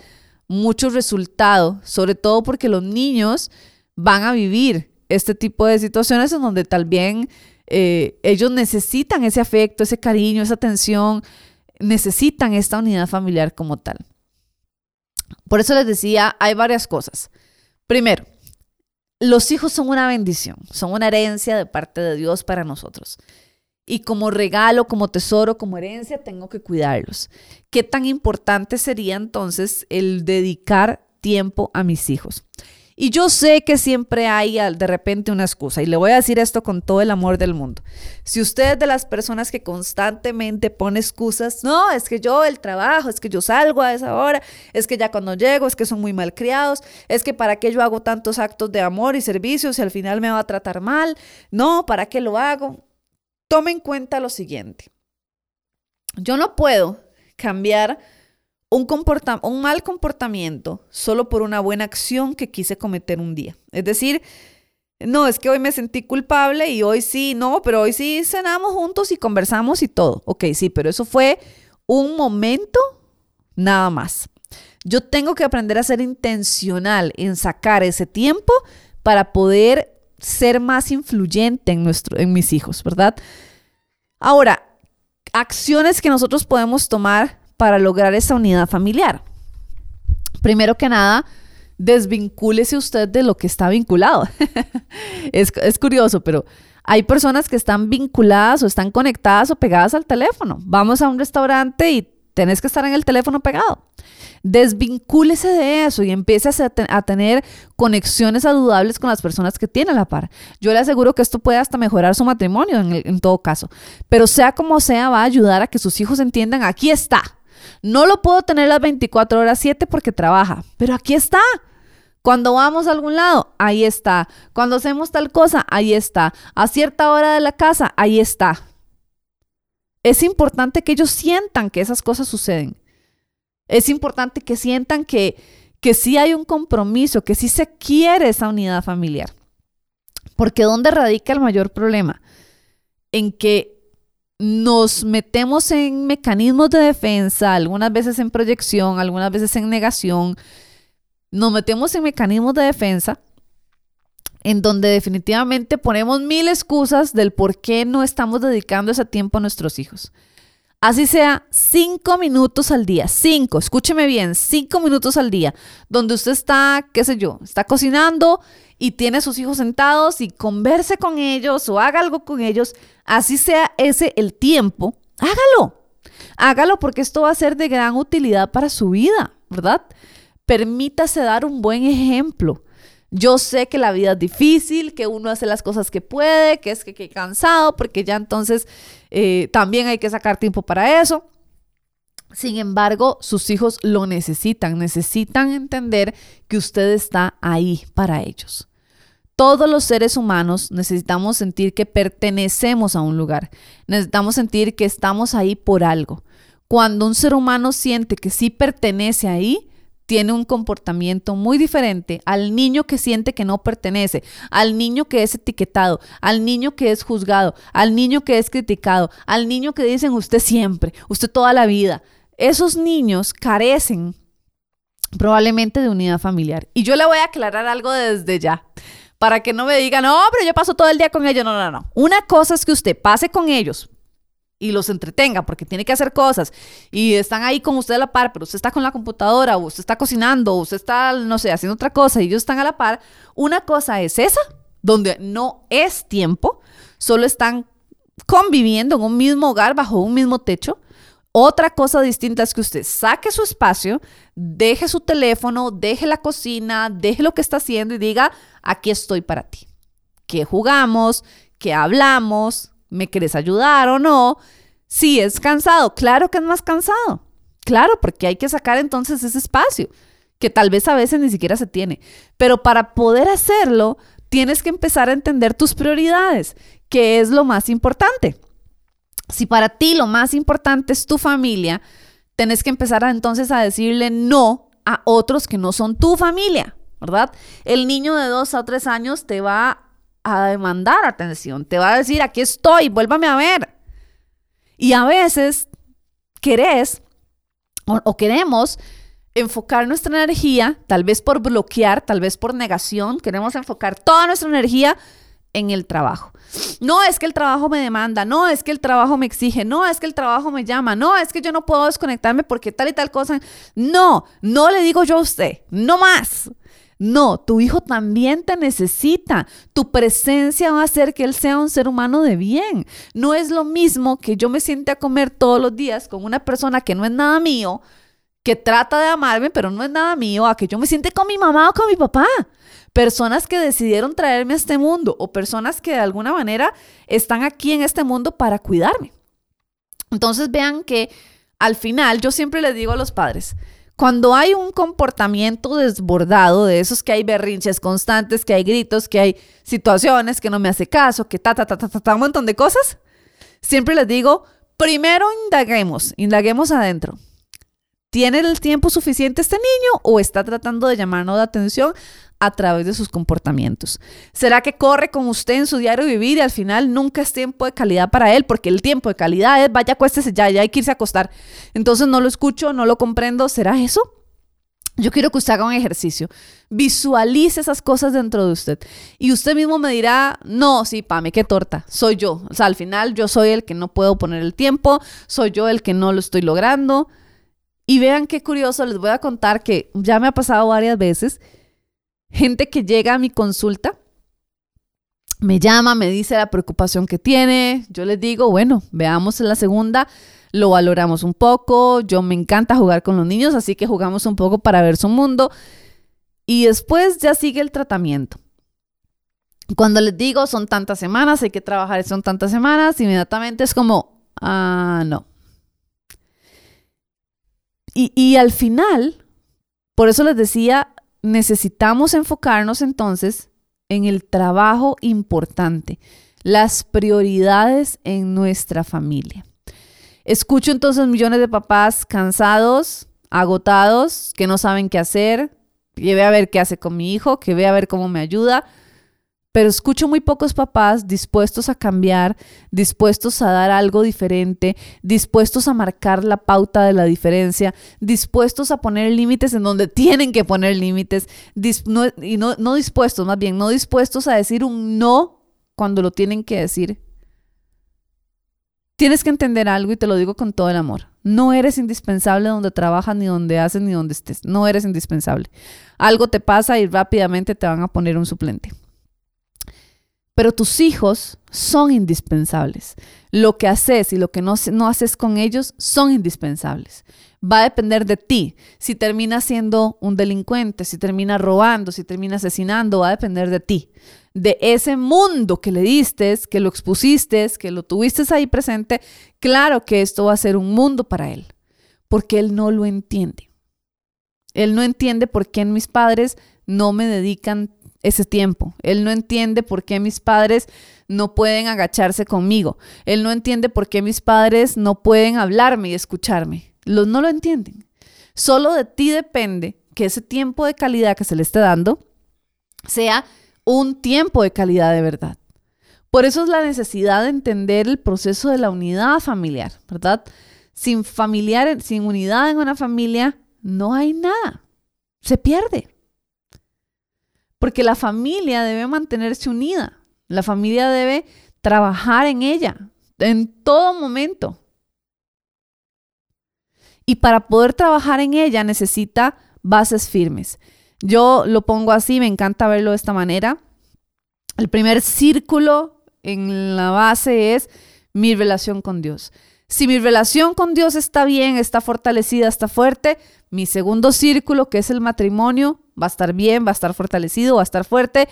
mucho resultado, sobre todo porque los niños van a vivir este tipo de situaciones en donde tal bien eh, ellos necesitan ese afecto, ese cariño, esa atención, necesitan esta unidad familiar como tal. Por eso les decía, hay varias cosas. Primero, los hijos son una bendición, son una herencia de parte de Dios para nosotros. Y como regalo, como tesoro, como herencia, tengo que cuidarlos. ¿Qué tan importante sería entonces el dedicar tiempo a mis hijos? Y yo sé que siempre hay de repente una excusa, y le voy a decir esto con todo el amor del mundo. Si usted es de las personas que constantemente pone excusas, no, es que yo el trabajo, es que yo salgo a esa hora, es que ya cuando llego, es que son muy mal criados, es que para qué yo hago tantos actos de amor y servicios y al final me va a tratar mal, no, ¿para qué lo hago? Tome en cuenta lo siguiente. Yo no puedo cambiar un, un mal comportamiento solo por una buena acción que quise cometer un día. Es decir, no, es que hoy me sentí culpable y hoy sí, no, pero hoy sí cenamos juntos y conversamos y todo. Ok, sí, pero eso fue un momento nada más. Yo tengo que aprender a ser intencional en sacar ese tiempo para poder ser más influyente en, nuestro, en mis hijos, ¿verdad? Ahora, acciones que nosotros podemos tomar para lograr esa unidad familiar. Primero que nada, desvincúlese usted de lo que está vinculado. es, curioso, pero hay personas que están vinculadas o están conectadas o pegadas al teléfono. Vamos a un restaurante y tenés que estar en el teléfono pegado. Desvincúlese de eso y empiece a, tener conexiones saludables con las personas que tiene a la par. Yo le aseguro que esto puede hasta mejorar su matrimonio en, en todo caso. Pero sea como sea, va a ayudar a que sus hijos entiendan, aquí está. No lo puedo tener las 24 horas 7 porque trabaja, pero aquí está. Cuando vamos a algún lado, ahí está. Cuando hacemos tal cosa, ahí está. A cierta hora de la casa, ahí está. Es importante que ellos sientan que esas cosas suceden. Es importante que sientan que, que sí hay un compromiso, que sí se quiere esa unidad familiar. Porque ¿dónde radica el mayor problema? En que nos metemos en mecanismos de defensa, algunas veces en proyección, algunas veces en negación. Nos metemos en mecanismos de defensa en donde definitivamente ponemos mil excusas del por qué no estamos dedicando ese tiempo a nuestros hijos. Así sea cinco minutos al día, cinco, escúcheme bien, cinco minutos al día, donde usted está, qué sé yo, está cocinando y tiene a sus hijos sentados y converse con ellos o haga algo con ellos, así sea ese el tiempo, hágalo. Hágalo porque esto va a ser de gran utilidad para su vida, ¿verdad? Permítase dar un buen ejemplo. Yo sé que la vida es difícil, que uno hace las cosas que puede, que es que, que cansado, porque ya entonces eh, también hay que sacar tiempo para eso. Sin embargo, sus hijos lo necesitan, necesitan entender que usted está ahí para ellos. Todos los seres humanos necesitamos sentir que pertenecemos a un lugar, necesitamos sentir que estamos ahí por algo. Cuando un ser humano siente que sí pertenece ahí, tiene un comportamiento muy diferente al niño que siente que no pertenece, al niño que es etiquetado, al niño que es juzgado, al niño que es criticado, al niño que dicen usted siempre, usted toda la vida. Esos niños carecen probablemente de unidad familiar. Y yo le voy a aclarar algo desde ya. Para que no me digan, no, pero yo paso todo el día con ellos. No, no, no. Una cosa es que usted pase con ellos y los entretenga porque tiene que hacer cosas y están ahí con usted a la par, pero usted está con la computadora o usted está cocinando o usted está, no sé, haciendo otra cosa y ellos están a la par, una cosa es esa, donde no es tiempo, solo están conviviendo en un mismo hogar, bajo un mismo techo. Otra cosa distinta es que usted saque su espacio, deje su teléfono, deje la cocina, deje lo que está haciendo y diga, aquí estoy para ti. ¿Qué jugamos? ¿Qué hablamos? ¿Me querés ayudar o no? Si es cansado, claro que es más cansado. Claro, porque hay que sacar entonces ese espacio, que tal vez a veces ni siquiera se tiene. Pero para poder hacerlo, tienes que empezar a entender tus prioridades, que es lo más importante. Si para ti lo más importante es tu familia, tenés que empezar a, entonces a decirle no a otros que no son tu familia, ¿verdad? El niño de dos a tres años te va a demandar atención, te va a decir, aquí estoy, vuélvame a ver. Y a veces querés o, queremos enfocar nuestra energía, tal vez por bloquear, tal vez por negación, queremos enfocar toda nuestra energía en el trabajo. No es que el trabajo me demanda, no es que el trabajo me exige, no es que el trabajo me llama, no es que yo no puedo desconectarme porque tal y tal cosa. No, no le digo yo a usted, no más. No, tu hijo también te necesita. Tu presencia va a hacer que él sea un ser humano de bien. No es lo mismo que yo me siente a comer todos los días con una persona que no es nada mío, que trata de amarme, pero no es nada mío, a que yo me siente con mi mamá o con mi papá. Personas que decidieron traerme a este mundo o personas que de alguna manera están aquí en este mundo para cuidarme. Entonces vean que al final yo siempre les digo a los padres, cuando hay un comportamiento desbordado de esos que hay berrinches constantes, que hay gritos, que hay situaciones que no me hace caso, que ta, ta, ta, ta, ta, un montón de cosas, siempre les digo, primero indaguemos, indaguemos adentro. ¿Tiene el tiempo suficiente este niño o está tratando de llamarnos la atención a través de sus comportamientos? ¿Será que corre con usted en su diario vivir y al final nunca es tiempo de calidad para él? Porque el tiempo de calidad es, vaya, acuéstese ya, ya hay que irse a acostar. Entonces no lo escucho, no lo comprendo. ¿Será eso? Yo quiero que usted haga un ejercicio. Visualice esas cosas dentro de usted. Y usted mismo me dirá, no, sí, Pame, qué torta. Soy yo. O sea, al final yo soy el que no puedo poner el tiempo, soy yo el que no lo estoy logrando. Y vean qué curioso, les voy a contar que ya me ha pasado varias veces gente que llega a mi consulta, me llama, me dice la preocupación que tiene, yo les digo, bueno, veamos en la segunda, lo valoramos un poco, yo me encanta jugar con los niños, así que jugamos un poco para ver su mundo y después ya sigue el tratamiento. Cuando les digo son tantas semanas, hay que trabajar, son tantas semanas, inmediatamente es como, ah, no. Y, y al final, por eso les decía, necesitamos enfocarnos entonces en el trabajo importante, las prioridades en nuestra familia. Escucho entonces millones de papás cansados, agotados, que no saben qué hacer, que ve a ver qué hace con mi hijo, que ve a ver cómo me ayuda, pero escucho muy pocos papás dispuestos a cambiar, dispuestos a dar algo diferente, dispuestos a marcar la pauta de la diferencia, dispuestos a poner límites en donde tienen que poner límites, y no, no dispuestos, más bien, no dispuestos a decir un no cuando lo tienen que decir. Tienes que entender algo y te lo digo con todo el amor. No eres indispensable donde trabajas, ni donde haces, ni donde estés. No eres indispensable. Algo te pasa y rápidamente te van a poner un suplente. Pero tus hijos son indispensables. Lo que haces y lo que no, haces con ellos son indispensables. Va a depender de ti. Si terminas siendo un delincuente, si terminas robando, si terminas asesinando, va a depender de ti. De ese mundo que le diste, que lo expusiste, que lo tuviste ahí presente, claro que esto va a ser un mundo para él, porque él no lo entiende. Él no entiende por qué mis padres no me dedican ese tiempo. Él no entiende por qué mis padres no pueden agacharse conmigo. Él no entiende por qué mis padres no pueden hablarme y escucharme. Los no lo entienden. Solo de ti depende que ese tiempo de calidad que se le esté dando sea un tiempo de calidad de verdad. Por eso es la necesidad de entender el proceso de la unidad familiar, ¿verdad? Sin familiar, sin unidad en una familia, no hay nada. Se pierde. Porque la familia debe mantenerse unida. La familia debe trabajar en ella en todo momento. Y para poder trabajar en ella necesita bases firmes. Yo lo pongo así, me encanta verlo de esta manera. El primer círculo en la base es mi relación con Dios. Si mi relación con Dios está bien, está fortalecida, está fuerte, mi segundo círculo, que es el matrimonio, va a estar bien, va a estar fortalecido, va a estar fuerte.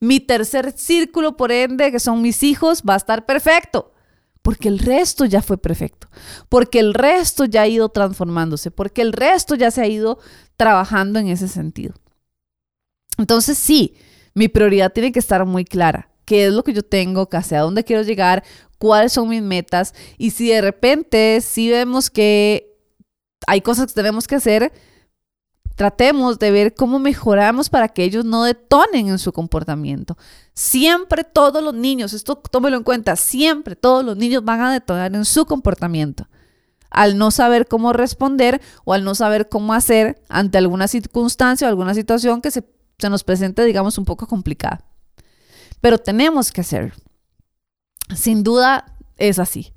Mi tercer círculo, por ende, que son mis hijos, va a estar perfecto. Porque el resto ya fue perfecto. Porque el resto ya ha ido transformándose. Porque el resto ya se ha ido trabajando en ese sentido. Entonces, sí, mi prioridad tiene que estar muy clara. ¿Qué es lo que yo tengo? ¿Hacia dónde quiero llegar? ¿Cuáles son mis metas? Y si de repente sí vemos que hay cosas que tenemos que hacer, tratemos de ver cómo mejoramos para que ellos no detonen en su comportamiento. Siempre todos los niños, esto tómelo en cuenta, siempre todos los niños van a detonar en su comportamiento al no saber cómo responder o al no saber cómo hacer ante alguna circunstancia o alguna situación que se, se nos presente, digamos, un poco complicada. pero tenemos que hacerlo. Sin duda es así.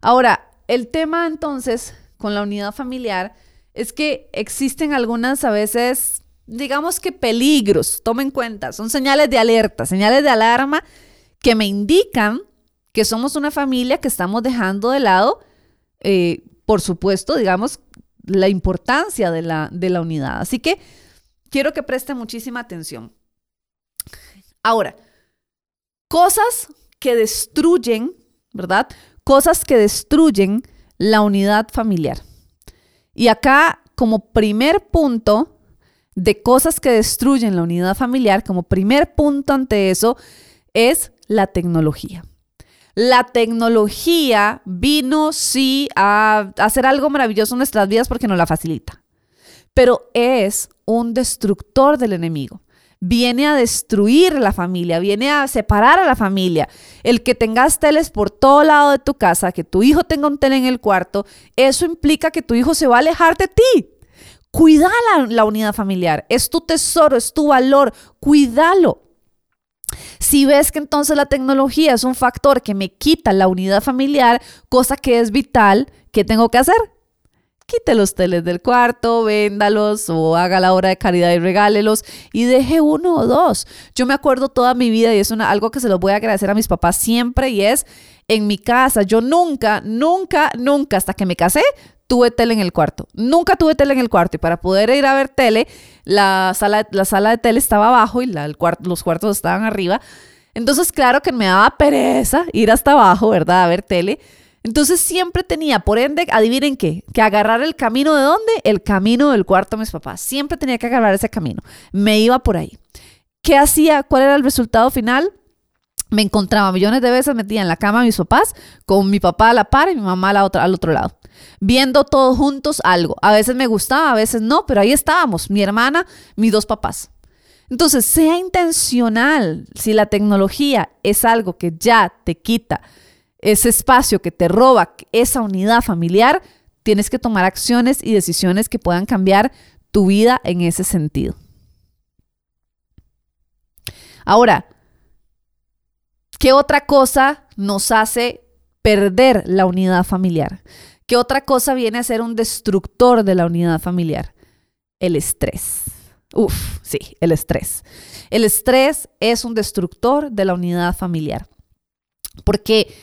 Ahora, el tema entonces con la unidad familiar es que existen algunas a veces, digamos que peligros, tomen cuenta, son señales de alerta, señales de alarma que me indican que somos una familia que estamos dejando de lado, eh, por supuesto, digamos, la importancia de la, de la unidad. Así que quiero que presten muchísima atención. Ahora, cosas que destruyen, ¿verdad? Cosas que destruyen la unidad familiar. Y acá, como primer punto de cosas que destruyen la unidad familiar, como primer punto ante eso, es la tecnología. La tecnología vino, sí, a hacer algo maravilloso en nuestras vidas porque nos la facilita, pero es un destructor del enemigo. Viene a destruir la familia, viene a separar a la familia. El que tengas teles por todo lado de tu casa, que tu hijo tenga un tele en el cuarto, eso implica que tu hijo se va a alejar de ti. Cuida la, la unidad familiar, es tu tesoro, es tu valor, cuídalo. Si ves que entonces la tecnología es un factor que me quita la unidad familiar, cosa que es vital, ¿qué tengo que hacer? Quite los teles del cuarto, véndalos o haga la hora de caridad y regálelos y deje uno o dos. Yo me acuerdo toda mi vida y es una, algo que se lo voy a agradecer a mis papás siempre y es en mi casa. Yo nunca, nunca, nunca, hasta que me casé, tuve tele en el cuarto. Nunca tuve tele en el cuarto. Y para poder ir a ver tele, la sala, la sala de tele estaba abajo y los cuartos estaban arriba. Entonces, claro que me daba pereza ir hasta abajo, ¿verdad? A ver tele. Entonces siempre tenía, por ende, adivinen qué, que agarrar el camino de dónde? El camino del cuarto de mis papás. Siempre tenía que agarrar ese camino. Me iba por ahí. ¿Qué hacía? ¿Cuál era el resultado final? Me encontraba millones de veces metida en la cama de mis papás, con mi papá a la par y mi mamá a la otra, al otro lado viendo todos juntos algo. A veces me gustaba, a veces no, pero ahí estábamos, mi hermana, mis dos papás. Entonces, sea intencional. Si la tecnología es algo que ya te quita ese espacio, que te roba esa unidad familiar, tienes que tomar acciones y decisiones que puedan cambiar tu vida en ese sentido. Ahora, ¿qué otra cosa nos hace perder la unidad familiar? ¿Qué otra cosa viene a ser un destructor de la unidad familiar? El estrés. Uf, sí, el estrés. El estrés es un destructor de la unidad familiar. Porque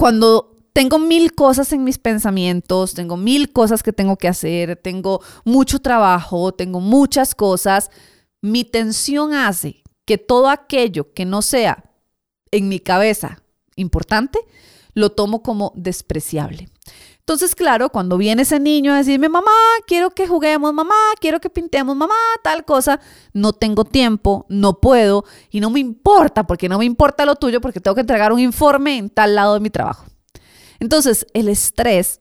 cuando tengo mil cosas en mis pensamientos, tengo mil cosas que tengo que hacer, tengo mucho trabajo, tengo muchas cosas, mi tensión hace que todo aquello que no sea en mi cabeza importante, lo tomo como despreciable. Entonces, claro, cuando viene ese niño a decirme, mamá, quiero que juguemos, mamá, quiero que pintemos, mamá, tal cosa, no tengo tiempo, no puedo y no me importa, porque no me importa lo tuyo, porque tengo que entregar un informe en tal lado de mi trabajo. Entonces, el estrés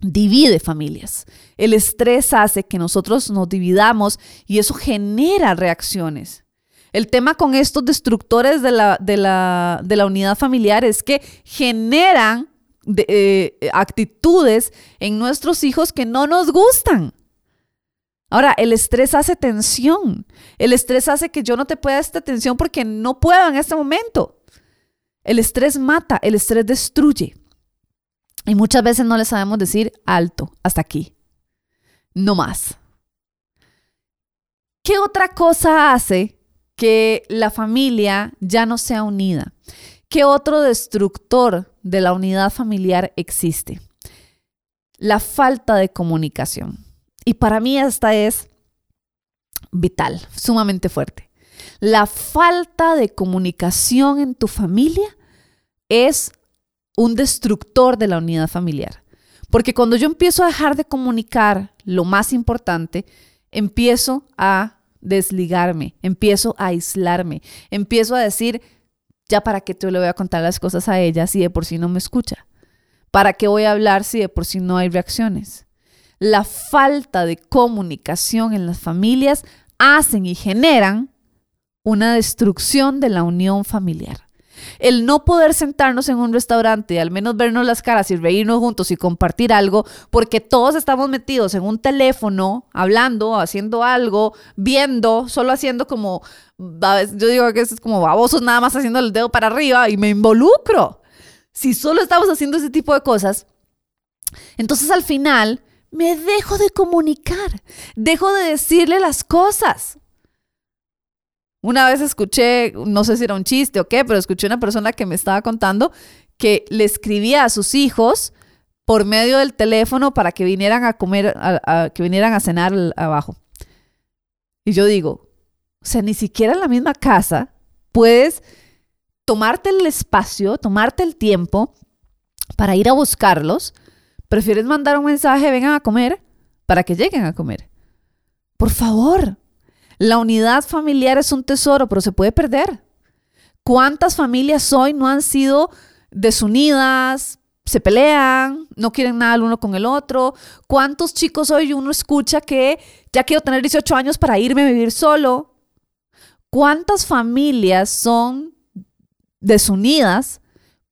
divide familias. El estrés hace que nosotros nos dividamos y eso genera reacciones. El tema con estos destructores de la, de la, de la unidad familiar es que generan eh, actitudes en nuestros hijos que no nos gustan. Ahora, el estrés hace tensión. El estrés hace que yo no te pueda esta tensión porque no puedo en este momento. El estrés mata, el estrés destruye. Y muchas veces no le sabemos decir alto, hasta aquí. No más. ¿Qué otra cosa hace que la familia ya no sea unida? ¿Qué otro destructor de la unidad familiar existe? La falta de comunicación. Y para mí esta es vital, sumamente fuerte. La falta de comunicación en tu familia es un destructor de la unidad familiar. Porque cuando yo empiezo a dejar de comunicar lo más importante, empiezo a desligarme, empiezo a aislarme, empiezo a decir, ya para qué te le voy a contar las cosas a ella si de por sí no me escucha. ¿Para qué voy a hablar si de por sí no hay reacciones? La falta de comunicación en las familias hacen y generan una destrucción de la unión familiar. El no poder sentarnos en un restaurante y al menos vernos las caras y reírnos juntos y compartir algo, porque todos estamos metidos en un teléfono, hablando, haciendo algo, viendo, solo haciendo como, yo digo que es como babosos nada más haciendo el dedo para arriba y me involucro. Si solo estamos haciendo ese tipo de cosas, entonces al final me dejo de comunicar, dejo de decirle las cosas. Una vez escuché, no sé si era un chiste o qué, pero escuché una persona que me estaba contando que le escribía a sus hijos por medio del teléfono para que vinieran a comer, que vinieran a cenar abajo. Y yo digo, o sea, ni siquiera en la misma casa puedes tomarte el espacio, tomarte el tiempo para ir a buscarlos. Prefieres mandar un mensaje, vengan a comer, para que lleguen a comer. Por favor, la unidad familiar es un tesoro, pero se puede perder. ¿Cuántas familias hoy no han sido desunidas, se pelean, no quieren nada el uno con el otro? ¿Cuántos chicos hoy uno escucha que ya quiero tener 18 años para irme a vivir solo? ¿Cuántas familias son desunidas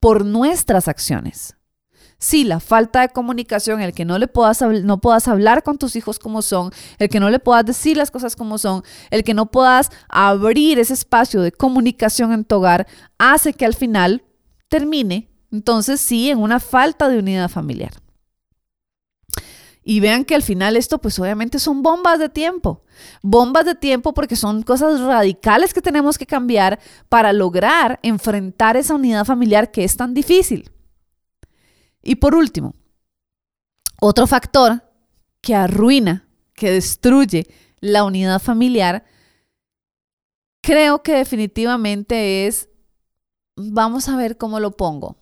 por nuestras acciones? Sí, la falta de comunicación, el que no le puedas, no puedas hablar con tus hijos como son, el que no le puedas decir las cosas como son, el que no puedas abrir ese espacio de comunicación en tu hogar, hace que al final termine, entonces sí, en una falta de unidad familiar. Y vean que al final esto pues obviamente son bombas de tiempo. Bombas de tiempo porque son cosas radicales que tenemos que cambiar para lograr enfrentar esa unidad familiar que es tan difícil. Y por último, otro factor que arruina, que destruye la unidad familiar, creo que definitivamente es, vamos a ver cómo lo pongo,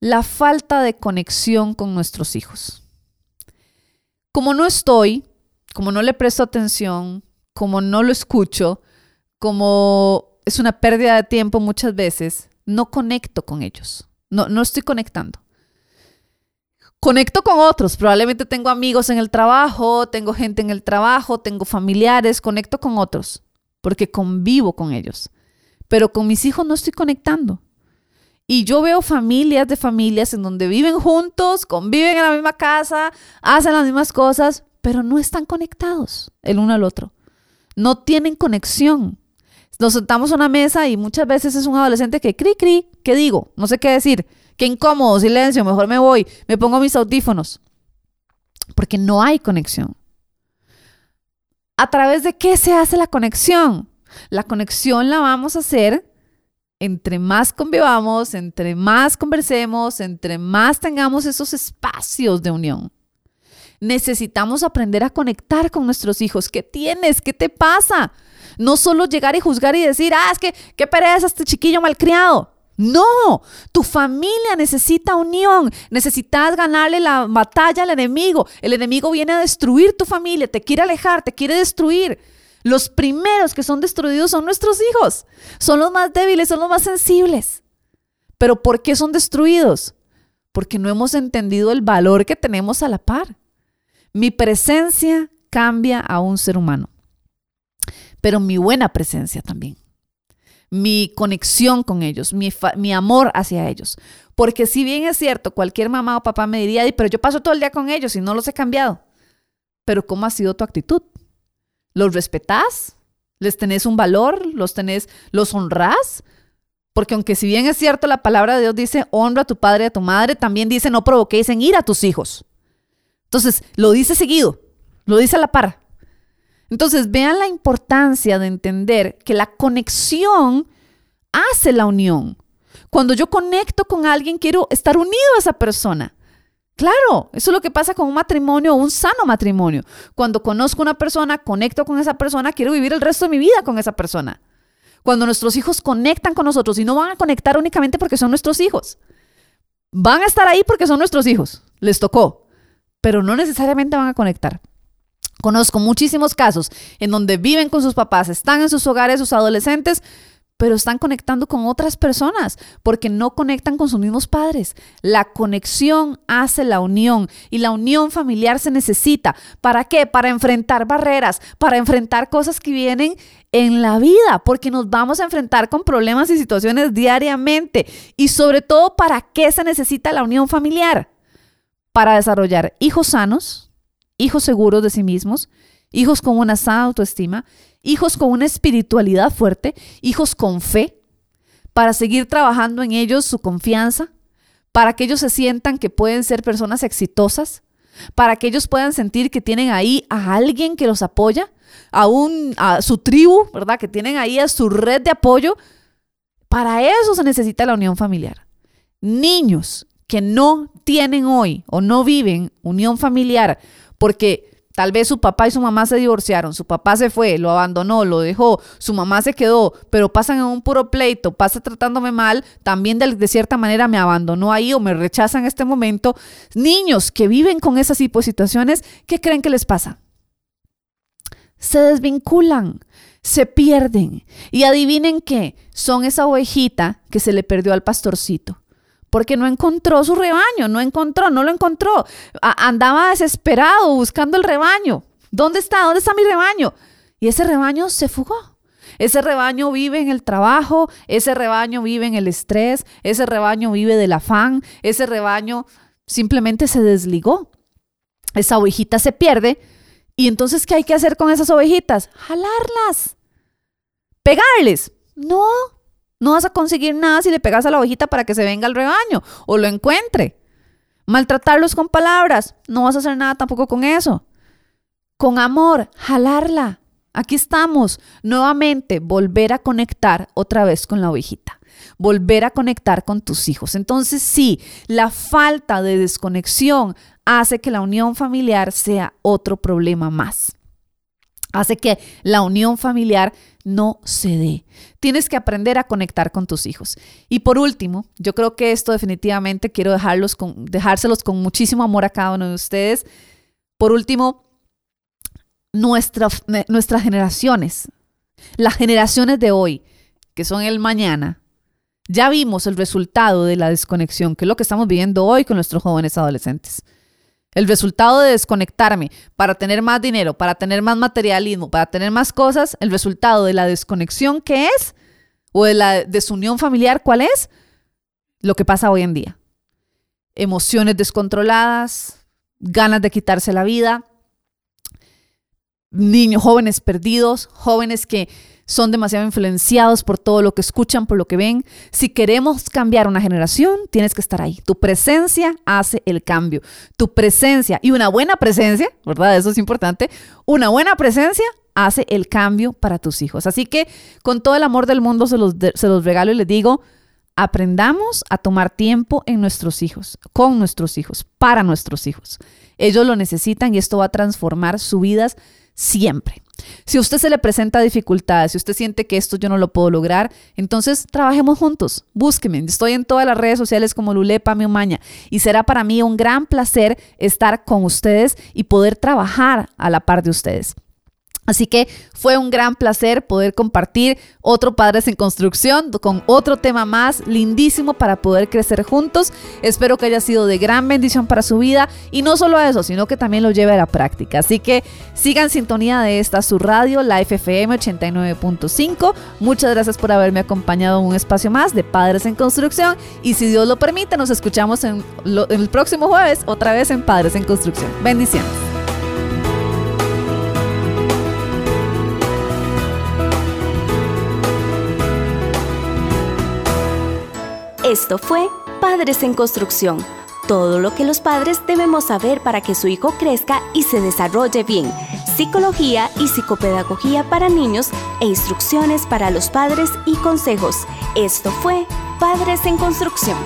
la falta de conexión con nuestros hijos. Como no estoy, como no le presto atención, como no lo escucho, como es una pérdida de tiempo muchas veces, no conecto con ellos. No, no estoy conectando. Conecto con otros, probablemente tengo amigos en el trabajo, tengo gente en el trabajo, tengo familiares, conecto con otros, porque convivo con ellos. Pero con mis hijos no estoy conectando. Y yo veo familias de familias en donde viven juntos, conviven en la misma casa, hacen las mismas cosas, pero no están conectados el uno al otro. No tienen conexión. Nos sentamos a una mesa y muchas veces es un adolescente que cri cri, ¿qué digo? No sé qué decir. Qué incómodo, silencio, mejor me voy, me pongo mis audífonos. Porque no hay conexión. ¿A través de qué se hace la conexión? La conexión la vamos a hacer entre más convivamos, entre más conversemos, entre más tengamos esos espacios de unión. Necesitamos aprender a conectar con nuestros hijos. ¿Qué tienes? ¿Qué te pasa? No solo llegar y juzgar y decir, ah, es que qué pereza este chiquillo malcriado. No, tu familia necesita unión, necesitas ganarle la batalla al enemigo. El enemigo viene a destruir tu familia, te quiere alejar, te quiere destruir. Los primeros que son destruidos son nuestros hijos. Son los más débiles, son los más sensibles. Pero ¿por qué son destruidos? Porque no hemos entendido el valor que tenemos a la par. Mi presencia cambia a un ser humano pero mi buena presencia también. Mi conexión con ellos, mi, amor hacia ellos. Porque si bien es cierto, cualquier mamá o papá me diría, pero yo paso todo el día con ellos y no los he cambiado. Pero ¿cómo ha sido tu actitud? ¿Los respetás? ¿Les tenés un valor? ¿Los tenés, los honrás? Porque aunque si bien es cierto la palabra de Dios dice honra a tu padre y a tu madre, también dice no provoquéis en ir a tus hijos. Entonces, lo dice seguido, lo dice a la par. Entonces, vean la importancia de entender que la conexión hace la unión. Cuando yo conecto con alguien, quiero estar unido a esa persona. Claro, eso es lo que pasa con un matrimonio o un sano matrimonio. Cuando conozco a una persona, conecto con esa persona, quiero vivir el resto de mi vida con esa persona. Cuando nuestros hijos conectan con nosotros y no van a conectar únicamente porque son nuestros hijos. Van a estar ahí porque son nuestros hijos. Les tocó. Pero no necesariamente van a conectar. Conozco muchísimos casos en donde viven con sus papás, están en sus hogares, sus adolescentes, pero están conectando con otras personas porque no conectan con sus mismos padres. La conexión hace la unión y la unión familiar se necesita. ¿Para qué? Para enfrentar barreras, para enfrentar cosas que vienen en la vida, porque nos vamos a enfrentar con problemas y situaciones diariamente. Y sobre todo, ¿para qué se necesita la unión familiar? Para desarrollar hijos sanos, hijos seguros de sí mismos, hijos con una sana autoestima, hijos con una espiritualidad fuerte, hijos con fe, para seguir trabajando en ellos su confianza, para que ellos se sientan que pueden ser personas exitosas, para que ellos puedan sentir que tienen ahí a alguien que los apoya, a, un, a su tribu, ¿verdad? Que tienen ahí a su red de apoyo. Para eso se necesita la unión familiar. Niños que no tienen hoy o no viven unión familiar porque Tal vez su papá y su mamá se divorciaron, su papá se fue, lo abandonó, lo dejó, su mamá se quedó, pero pasan en un puro pleito, pasa tratándome mal, también de, cierta manera me abandonó ahí o me rechaza en este momento. Niños que viven con esas situaciones, ¿qué creen que les pasa? Se desvinculan, se pierden y adivinen qué, son esa ovejita que se le perdió al pastorcito porque no encontró su rebaño, no encontró, no lo encontró. andaba desesperado buscando el rebaño. ¿Dónde está? ¿Dónde está mi rebaño? Y ese rebaño se fugó. Ese rebaño vive en el trabajo, ese rebaño vive en el estrés, ese rebaño vive del afán, ese rebaño simplemente se desligó. Esa ovejita se pierde. ¿Y entonces qué hay que hacer con esas ovejitas? Jalarlas. Pegarles. No, no vas a conseguir nada si le pegas a la ovejita para que se venga al rebaño o lo encuentre. Maltratarlos con palabras, no vas a hacer nada tampoco con eso. Con amor, jalarla. Aquí estamos, nuevamente, volver a conectar otra vez con la ovejita, volver a conectar con tus hijos. Entonces sí, la falta de desconexión hace que la unión familiar sea otro problema más hace que la unión familiar no se dé. Tienes que aprender a conectar con tus hijos. Y por último, yo creo que esto definitivamente quiero dejarlos con, dejárselos con muchísimo amor a cada uno de ustedes. Por último, nuestras generaciones, las generaciones de hoy, que son el mañana, ya vimos el resultado de la desconexión, que es lo que estamos viviendo hoy con nuestros jóvenes adolescentes. El resultado de desconectarme para tener más dinero, para tener más materialismo, para tener más cosas, el resultado de la desconexión que es, o de la desunión familiar, ¿cuál es? Lo que pasa hoy en día. Emociones descontroladas, ganas de quitarse la vida, niños, jóvenes perdidos, jóvenes que son demasiado influenciados por todo lo que escuchan, por lo que ven. Si queremos cambiar una generación, tienes que estar ahí. Tu presencia hace el cambio. Tu presencia y una buena presencia, ¿verdad? Eso es importante. Una buena presencia hace el cambio para tus hijos. Así que con todo el amor del mundo se los, se los regalo y les digo, aprendamos a tomar tiempo en nuestros hijos, con nuestros hijos, para nuestros hijos. Ellos lo necesitan y esto va a transformar sus vidas siempre. Si usted se le presenta dificultades, si usted siente que esto yo no lo puedo lograr, entonces trabajemos juntos. Búsqueme. Estoy en todas las redes sociales como Lulepa Mi Umaña y será para mí un gran placer estar con ustedes y poder trabajar a la par de ustedes. Así que fue un gran placer poder compartir otro Padres en Construcción con otro tema más lindísimo para poder crecer juntos. Espero que haya sido de gran bendición para su vida y no solo eso, sino que también lo lleve a la práctica. Así que sigan sintonía de esta su radio, Life FM 89.5. Muchas gracias por haberme acompañado en un espacio más de Padres en Construcción y si Dios lo permite, nos escuchamos en el próximo jueves otra vez en Padres en Construcción. Bendiciones. Esto fue Padres en Construcción. Todo lo que los padres debemos saber para que su hijo crezca y se desarrolle bien. Psicología y psicopedagogía para niños e instrucciones para los padres y consejos. Esto fue Padres en Construcción.